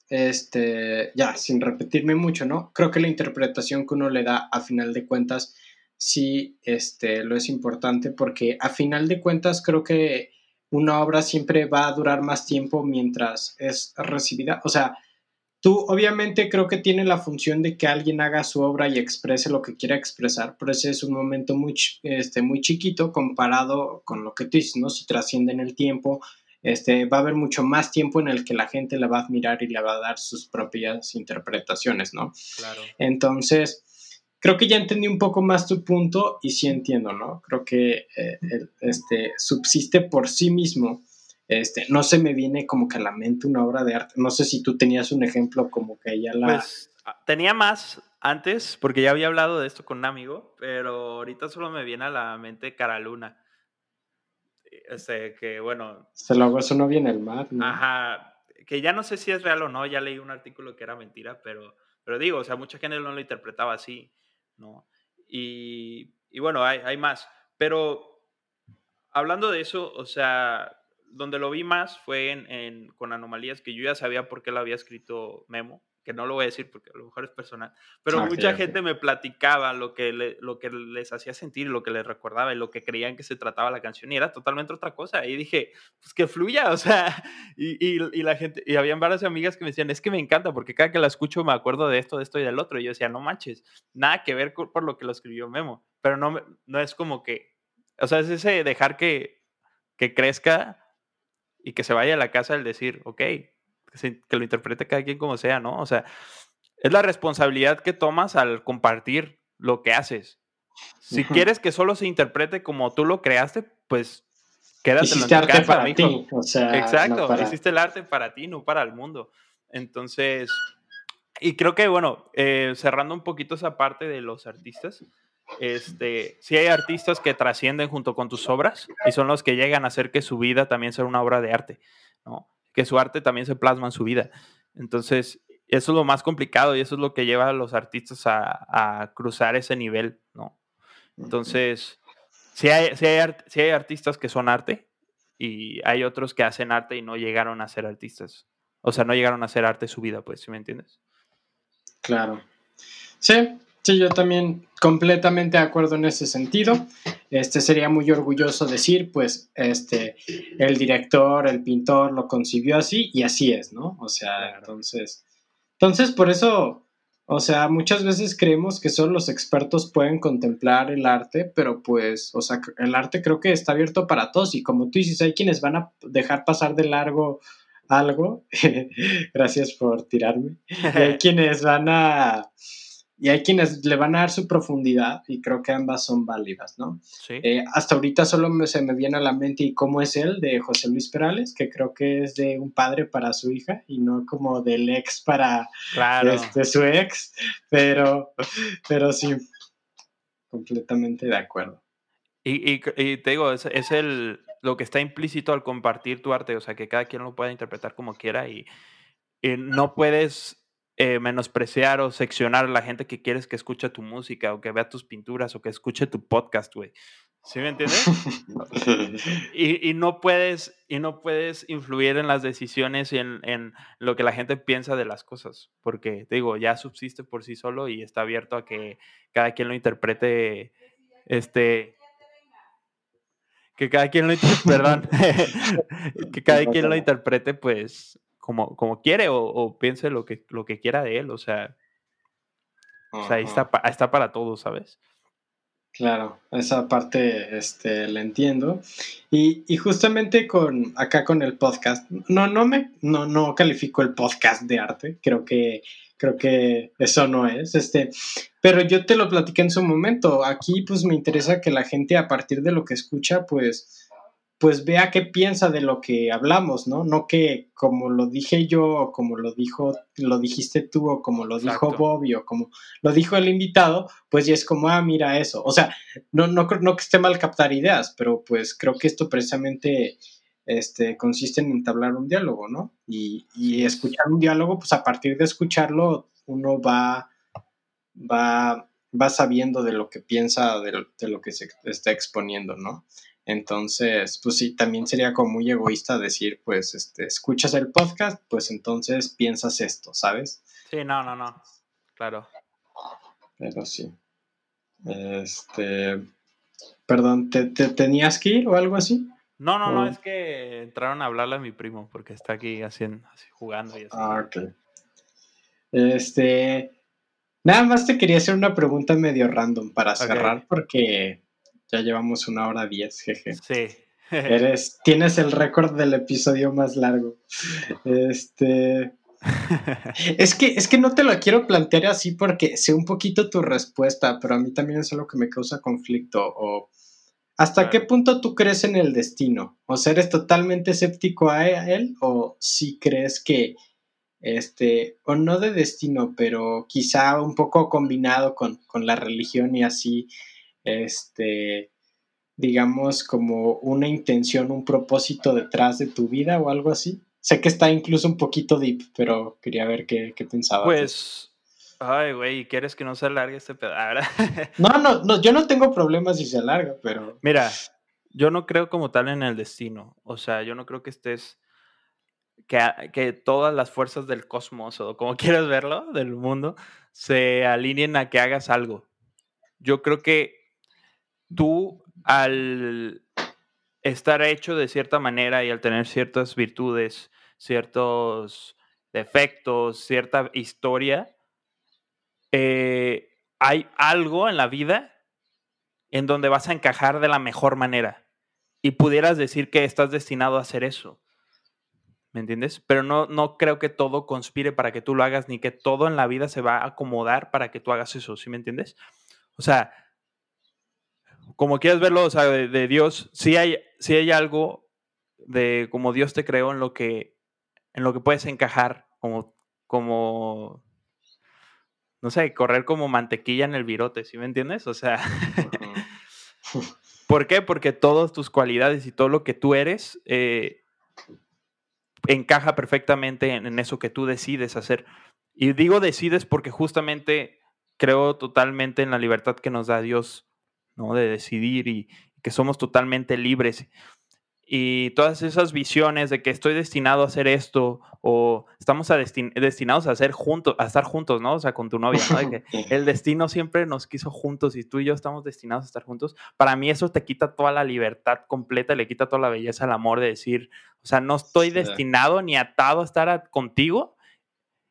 este, ya, sin repetirme mucho, ¿no? Creo que la interpretación que uno le da a final de cuentas, sí, este, lo es importante, porque a final de cuentas creo que una obra siempre va a durar más tiempo mientras es recibida, o sea, Tú obviamente creo que tiene la función de que alguien haga su obra y exprese lo que quiera expresar, pero ese es un momento muy, este, muy chiquito comparado con lo que tú dices, ¿no? Si trasciende en el tiempo, este, va a haber mucho más tiempo en el que la gente la va a admirar y le va a dar sus propias interpretaciones, ¿no? Claro. Entonces, creo que ya entendí un poco más tu punto y sí entiendo, ¿no? Creo que eh, este, subsiste por sí mismo este, no se me viene como que a la mente una obra de arte. No sé si tú tenías un ejemplo como que ya la... Pues tenía más antes, porque ya había hablado de esto con un amigo, pero ahorita solo me viene a la mente Cara Luna. Este, que bueno... Se lo eso no viene el mar, Ajá, que ya no sé si es real o no, ya leí un artículo que era mentira, pero, pero digo, o sea, mucha gente no lo interpretaba así, ¿no? Y, y bueno, hay, hay más, pero hablando de eso, o sea, donde lo vi más fue en, con anomalías que yo ya sabía por qué lo había escrito Memo, que no lo voy a decir porque a lo mejor es personal, pero ah, mucha gente me platicaba lo que, lo que les hacía sentir, lo que les recordaba y lo que creían que se trataba la canción y era totalmente otra cosa. Y dije, pues que fluya, (laughs) o sea, y, y, la gente, y habían varias amigas que me decían, es que me encanta porque cada que la escucho me acuerdo de esto, de esto y del otro. Y yo decía, no manches, nada que ver por lo que lo escribió Memo, pero no, no es como que, o sea, es ese dejar que, que crezca y que se vaya a la casa el decir, ok, que, lo interprete cada quien como sea, ¿no? O sea, es la responsabilidad que tomas al compartir lo que haces. Si quieres que solo se interprete como tú lo creaste, pues quédate en arte para ti. O sea, Exacto, hiciste el arte para ti, no para el mundo. Entonces, y creo que, bueno, eh, cerrando un poquito esa parte de los artistas, este, sí hay artistas que trascienden junto con tus obras y son los que llegan a hacer que su vida también sea una obra de arte, ¿no? Que su arte también se plasma en su vida. Entonces, eso es lo más complicado y eso es lo que lleva a los artistas a, cruzar ese nivel, ¿no? Entonces, sí hay, hay, hay artistas que son arte y hay otros que hacen arte y no llegaron a ser artistas. O sea, no llegaron a hacer arte su vida, pues, ¿sí me entiendes? Claro. Sí, Sí, yo también completamente de acuerdo en ese sentido. Este sería muy orgulloso decir, pues, este, el director, el pintor lo concibió así y así es, ¿no? O sea, entonces, entonces por eso, o sea, muchas veces creemos que solo los expertos pueden contemplar el arte, pero pues, o sea, el arte creo que está abierto para todos y como tú dices, hay quienes van a dejar pasar de largo algo. (laughs) Gracias por tirarme. hay (laughs) quienes van a y hay quienes le van a dar su profundidad y creo que ambas son válidas, ¿no? Sí. Eh, hasta ahorita solo se me viene a la mente y cómo es él de José Luis Perales, que creo que es de un padre para su hija y no como del ex para este, su ex, pero, pero sí, completamente de acuerdo. Y, y, te digo, es, es, el, lo que está implícito al compartir tu arte, o sea, que cada quien lo pueda interpretar como quiera y, y no puedes eh, menospreciar o seccionar a la gente que quieres que escuche tu música o que vea tus pinturas o que escuche tu podcast, güey. ¿Sí me entiendes? (laughs) y, y, no puedes, y no puedes influir en las decisiones y en, en, lo que la gente piensa de las cosas, porque, te digo, ya subsiste por sí solo y está abierto a que cada quien lo interprete, este, que cada quien lo (laughs) perdón, (laughs) que cada quien lo interprete pues como, como quiere o, piense lo que, lo que quiera de él, o sea, ahí está, está para todos, ¿sabes? Claro, esa parte este, la entiendo. Y, y, justamente con acá con el podcast, no, no me, no, no califico el podcast de arte, creo que creo que eso no es, este, pero yo te lo platiqué en su momento, aquí pues me interesa que la gente a partir de lo que escucha pues pues vea qué piensa de lo que hablamos, ¿no? No que como lo dije yo o como lo dijo, lo dijiste tú o como lo dijo Bobby o como lo dijo el invitado, pues ya es como, ah, mira eso. O sea, no, no, no que esté mal captar ideas, pero pues creo que esto precisamente este, consiste en entablar un diálogo, ¿no? Y, escuchar un diálogo, pues a partir de escucharlo, uno va, va, va sabiendo de lo que piensa, de de lo que se está exponiendo, ¿no? Entonces, pues sí, también sería como muy egoísta decir, pues, este, escuchas el podcast, pues entonces piensas esto, ¿sabes? Sí, no, no, no, claro. Pero sí. Este, perdón, ¿te, tenías que ir o algo así? No, no, no, es que entraron a hablarle a mi primo porque está aquí haciendo, así, jugando y así. Ah, ok. Este, nada más te quería hacer una pregunta medio random para cerrar porque ya llevamos una hora diez, jeje. Sí. Eres, tienes el récord del episodio más largo. Este. (laughs) es que, es que no te lo quiero plantear así porque sé un poquito tu respuesta, pero a mí también es algo que me causa conflicto. O ¿hasta qué punto tú crees en el destino? ¿O sea, eres totalmente escéptico a él? ¿O si crees que este, o no de destino, pero quizá un poco combinado con, con la religión y así, este, digamos, como una intención, un propósito detrás de tu vida o algo así? Sé que está incluso un poquito deep, pero quería ver qué, qué pensabas. Pues, ay, güey, ¿quieres que no se alargue este pedazo? (laughs) no, no, no, yo no tengo problemas si se alarga, pero... Mira, yo no creo como tal en el destino. O sea, yo no creo que estés... Que, que todas las fuerzas del cosmos, o como (laughs) quieras verlo, del mundo, se alineen a que hagas algo. Yo creo que tú al estar hecho de cierta manera y al tener ciertas virtudes, ciertos defectos, cierta historia, eh, hay algo en la vida en donde vas a encajar de la mejor manera y pudieras decir que estás destinado a hacer eso. ¿Me entiendes? Pero no, no creo que todo conspire para que tú lo hagas, ni que todo en la vida se va a acomodar para que tú hagas eso, ¿sí me entiendes? O sea, como quieras verlo, o sea, de, Dios, sí hay, hay algo de como Dios te creó en lo que, en lo que puedes encajar, como, como, no sé, correr como mantequilla en el virote, ¿sí me entiendes? O sea, (laughs) ¿por qué? Porque todas tus cualidades y todo lo que tú eres eh, encaja perfectamente en eso que tú decides hacer. Y digo decides porque justamente creo totalmente en la libertad que nos da Dios ¿no? De decidir y que somos totalmente libres. Y todas esas visiones de que estoy destinado a hacer esto o estamos destinados a, hacer juntos, a estar juntos, ¿no? O sea, con tu novia, ¿no? que (laughs) el destino siempre nos quiso juntos y tú y yo estamos destinados a estar juntos. Para mí eso te quita toda la libertad completa, le quita toda la belleza al amor de decir, o sea, no estoy destinado ni atado a estar contigo,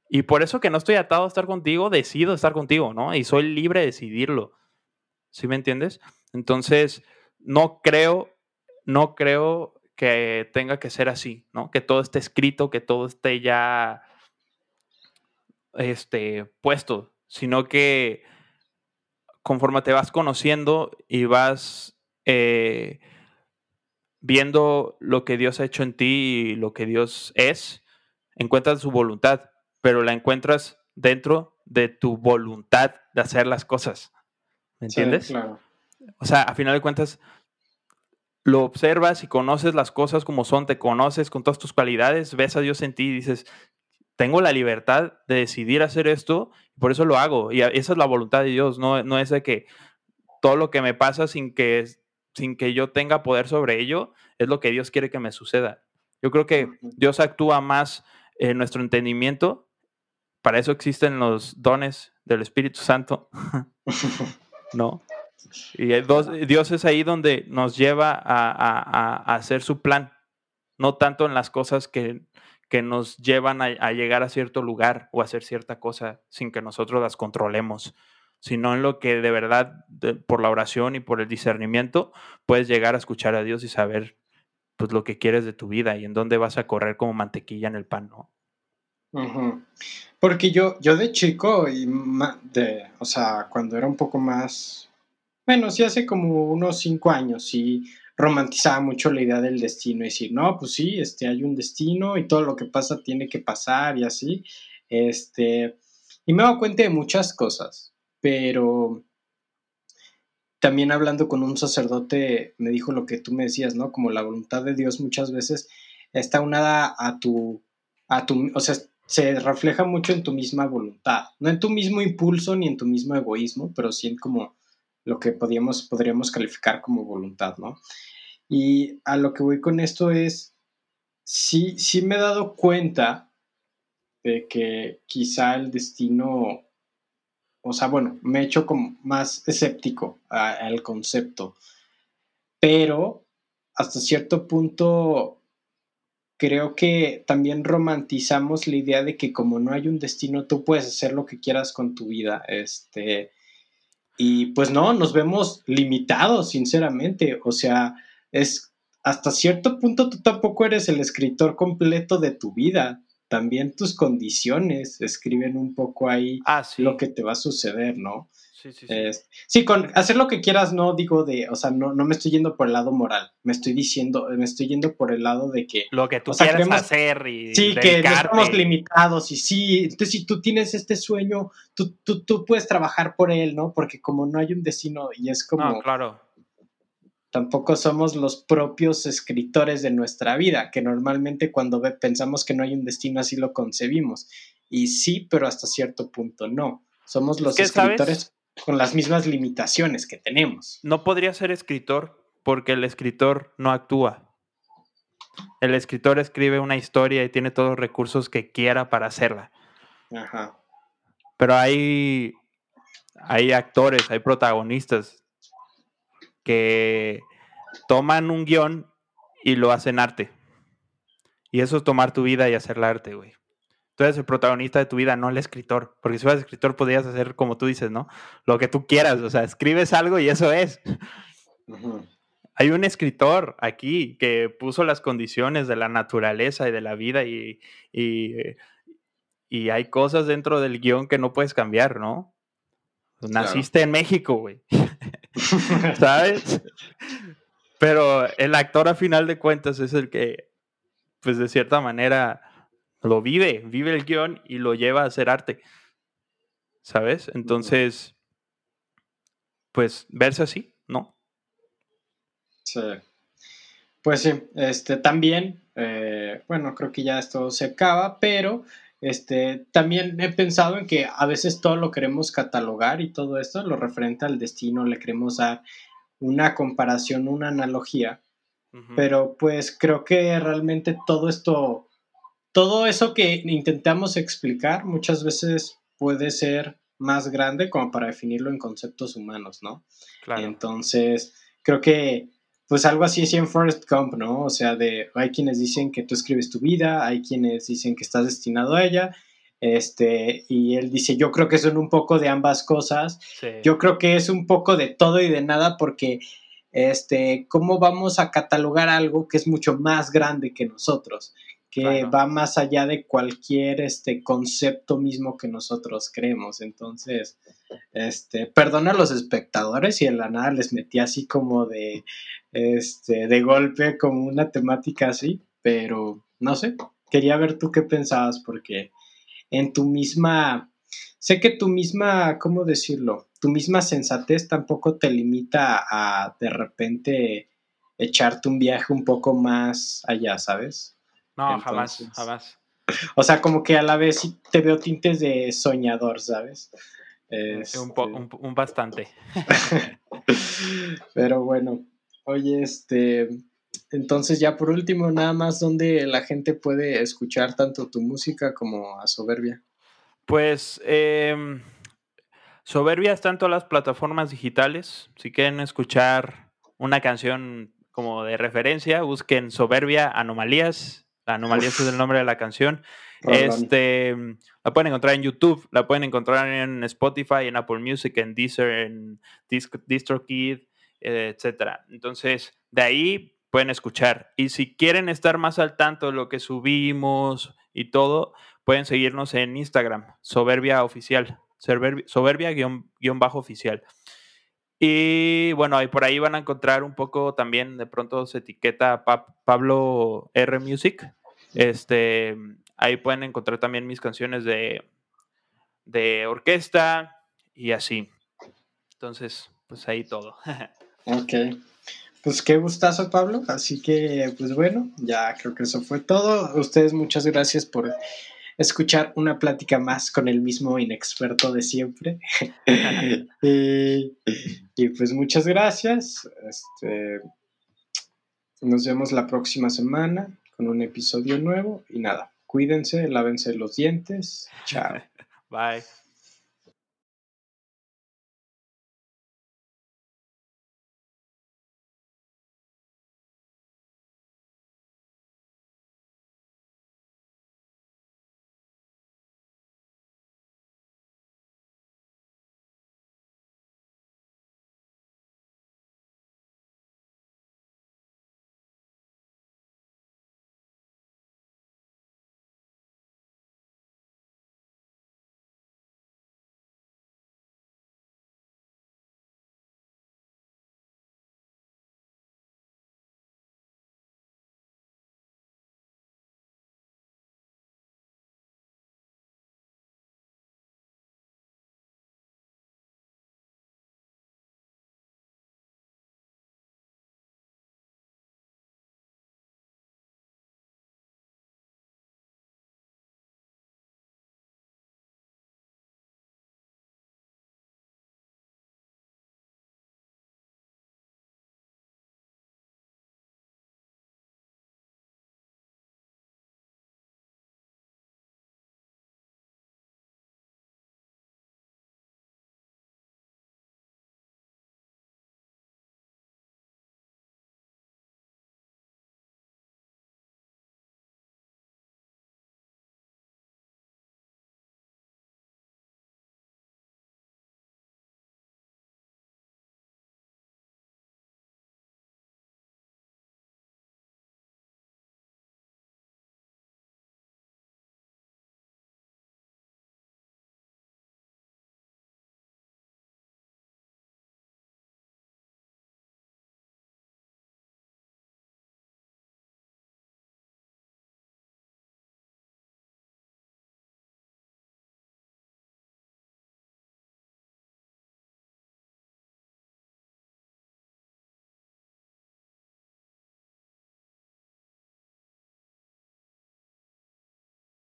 y por eso que no estoy atado a estar contigo, decido estar contigo, ¿no? Y soy libre de decidirlo. ¿Sí me entiendes? Entonces, no creo, no creo que tenga que ser así, ¿no? Que todo esté escrito, que todo esté ya este, puesto, sino que conforme te vas conociendo y vas eh, viendo lo que Dios ha hecho en ti y lo que Dios es, encuentras su voluntad, pero la encuentras dentro de tu voluntad de hacer las cosas. ¿Me entiendes? claro. O sea, a final de cuentas, lo observas y conoces las cosas como son, te conoces con todas tus cualidades, ves a Dios en ti y dices, tengo la libertad de decidir hacer esto, por eso lo hago. Y esa es la voluntad de Dios, no, no es de que todo lo que me pasa sin que, sin que yo tenga poder sobre ello, es lo que Dios quiere que me suceda. Yo creo que Dios actúa más en nuestro entendimiento. Para eso existen los dones del Espíritu Santo. (laughs) ¿no? Y Dios es ahí donde nos lleva a, hacer su plan, no tanto en las cosas que, que nos llevan a, llegar a cierto lugar o hacer cierta cosa sin que nosotros las controlemos, sino en lo que de verdad, por la oración y por el discernimiento, puedes llegar a escuchar a Dios y saber pues, lo que quieres de tu vida y en dónde vas a correr como mantequilla en el pan, ¿no? Porque yo, yo de chico, y de, o sea, cuando era un poco más, bueno, sí hace como unos cinco años, sí romantizaba mucho la idea del destino y decir, no, pues sí, este, hay un destino y todo lo que pasa tiene que pasar y así, este, y me doy cuenta de muchas cosas, pero también hablando con un sacerdote me dijo lo que tú me decías, ¿no? Como la voluntad de Dios muchas veces está unada a tu, a tu, o sea, se refleja mucho en tu misma voluntad, no en tu mismo impulso ni en tu mismo egoísmo, pero sí en como lo que podríamos, podríamos calificar como voluntad, ¿no? Y a lo que voy con esto es, sí, sí me he dado cuenta de que quizá el destino, o sea, bueno, me he hecho como más escéptico al concepto, pero hasta cierto punto creo que también romantizamos la idea de que como no hay un destino, tú puedes hacer lo que quieras con tu vida. Este, y pues no, nos vemos limitados, sinceramente. O sea, es hasta cierto punto tú tampoco eres el escritor completo de tu vida. También tus condiciones escriben un poco ahí ah, lo que te va a suceder, ¿no? Sí, con hacer lo que quieras, no digo de, o sea, no, no me estoy yendo por el lado moral, me estoy diciendo, me estoy yendo por el lado de que... Lo que tú quieres hacer y... Sí, que no estamos limitados y sí, entonces si tú tienes este sueño, tú, tú, tú, puedes trabajar por él, ¿no? Porque como no hay un destino y es como... No, claro. Tampoco somos los propios escritores de nuestra vida, que normalmente cuando pensamos que no hay un destino así lo concebimos. Y sí, pero hasta cierto punto no. Somos los escritores con las mismas limitaciones que tenemos. No podría ser escritor porque el escritor no actúa. El escritor escribe una historia y tiene todos los recursos que quiera para hacerla. Ajá. Pero hay, hay actores, hay protagonistas que toman un guion y lo hacen arte. Y eso es tomar tu vida y hacerla arte, güey tú eres el protagonista de tu vida, no el escritor. Porque si fueras escritor podrías hacer como tú dices, ¿no? Lo que tú quieras, o sea, escribes algo y eso es. Hay un escritor aquí que puso las condiciones de la naturaleza y de la vida y, y, hay cosas dentro del guion que no puedes cambiar, ¿no? Naciste en México, güey. (laughs) ¿Sabes? Pero el actor a final de cuentas es el que, pues de cierta manera, lo vive, vive el guion y lo lleva a hacer arte. ¿Sabes? Entonces, pues verse así, ¿no? Sí. Pues sí, este también, eh, bueno, creo que ya esto se acaba, pero este, también he pensado en que a veces todo lo queremos catalogar y todo esto, lo referente al destino, le queremos dar una comparación, una analogía, pero pues creo que realmente todo esto todo eso que intentamos explicar muchas veces puede ser más grande como para definirlo en conceptos humanos, ¿no? Claro. Entonces, creo que pues algo así es en Forrest Gump, ¿no? O sea, de hay quienes dicen que tú escribes tu vida, hay quienes dicen que estás destinado a ella, este, y él dice, yo creo que son un poco de ambas cosas, yo creo que es un poco de todo y de nada porque, este, ¿cómo vamos a catalogar algo que es mucho más grande que nosotros? Que va más allá de cualquier este concepto mismo que nosotros creemos. Entonces, este, perdona a los espectadores y en la nada les metí así como de este de golpe como una temática así, pero no sé, quería ver tú qué pensabas porque en tu misma sé que tu misma, ¿cómo decirlo? Tu misma sensatez tampoco te limita a de repente echarte un viaje un poco más allá, ¿sabes? No, jamás, jamás. O sea, como que a la vez sí te veo tintes de soñador, ¿sabes? Este un, un, bastante. (laughs) Pero bueno, oye, este, entonces ya por último, nada más donde la gente puede escuchar tanto tu música como a Soberbia. Pues em, Soberbia está en todas las plataformas digitales. Si quieren escuchar una canción como de referencia, busquen Soberbia Anomalías. La Anomalías es el nombre de la canción. Este, la pueden encontrar en YouTube, la pueden encontrar en Spotify, en Apple Music, en Deezer, en DistroKid, etc. Entonces, de ahí pueden escuchar. Y si quieren estar más al tanto de lo que subimos y todo, pueden seguirnos en Instagram, Soberbia Oficial, Soberbia-oficial. Y bueno, ahí por ahí van a encontrar un poco también, de pronto se etiqueta Pablo R Music. Este, ahí pueden encontrar también mis canciones de, de orquesta y así. Entonces, pues ahí todo. (laughs) ok. Pues qué gustazo, Pablo. Así que, pues bueno, ya creo que eso fue todo. Ustedes muchas gracias por escuchar una plática más con el mismo inexperto de siempre. (laughs) (laughs) y, pues muchas gracias. Este, nos vemos la próxima semana con un episodio nuevo. Y nada, cuídense, lávense los dientes. Chao. (laughs) Bye.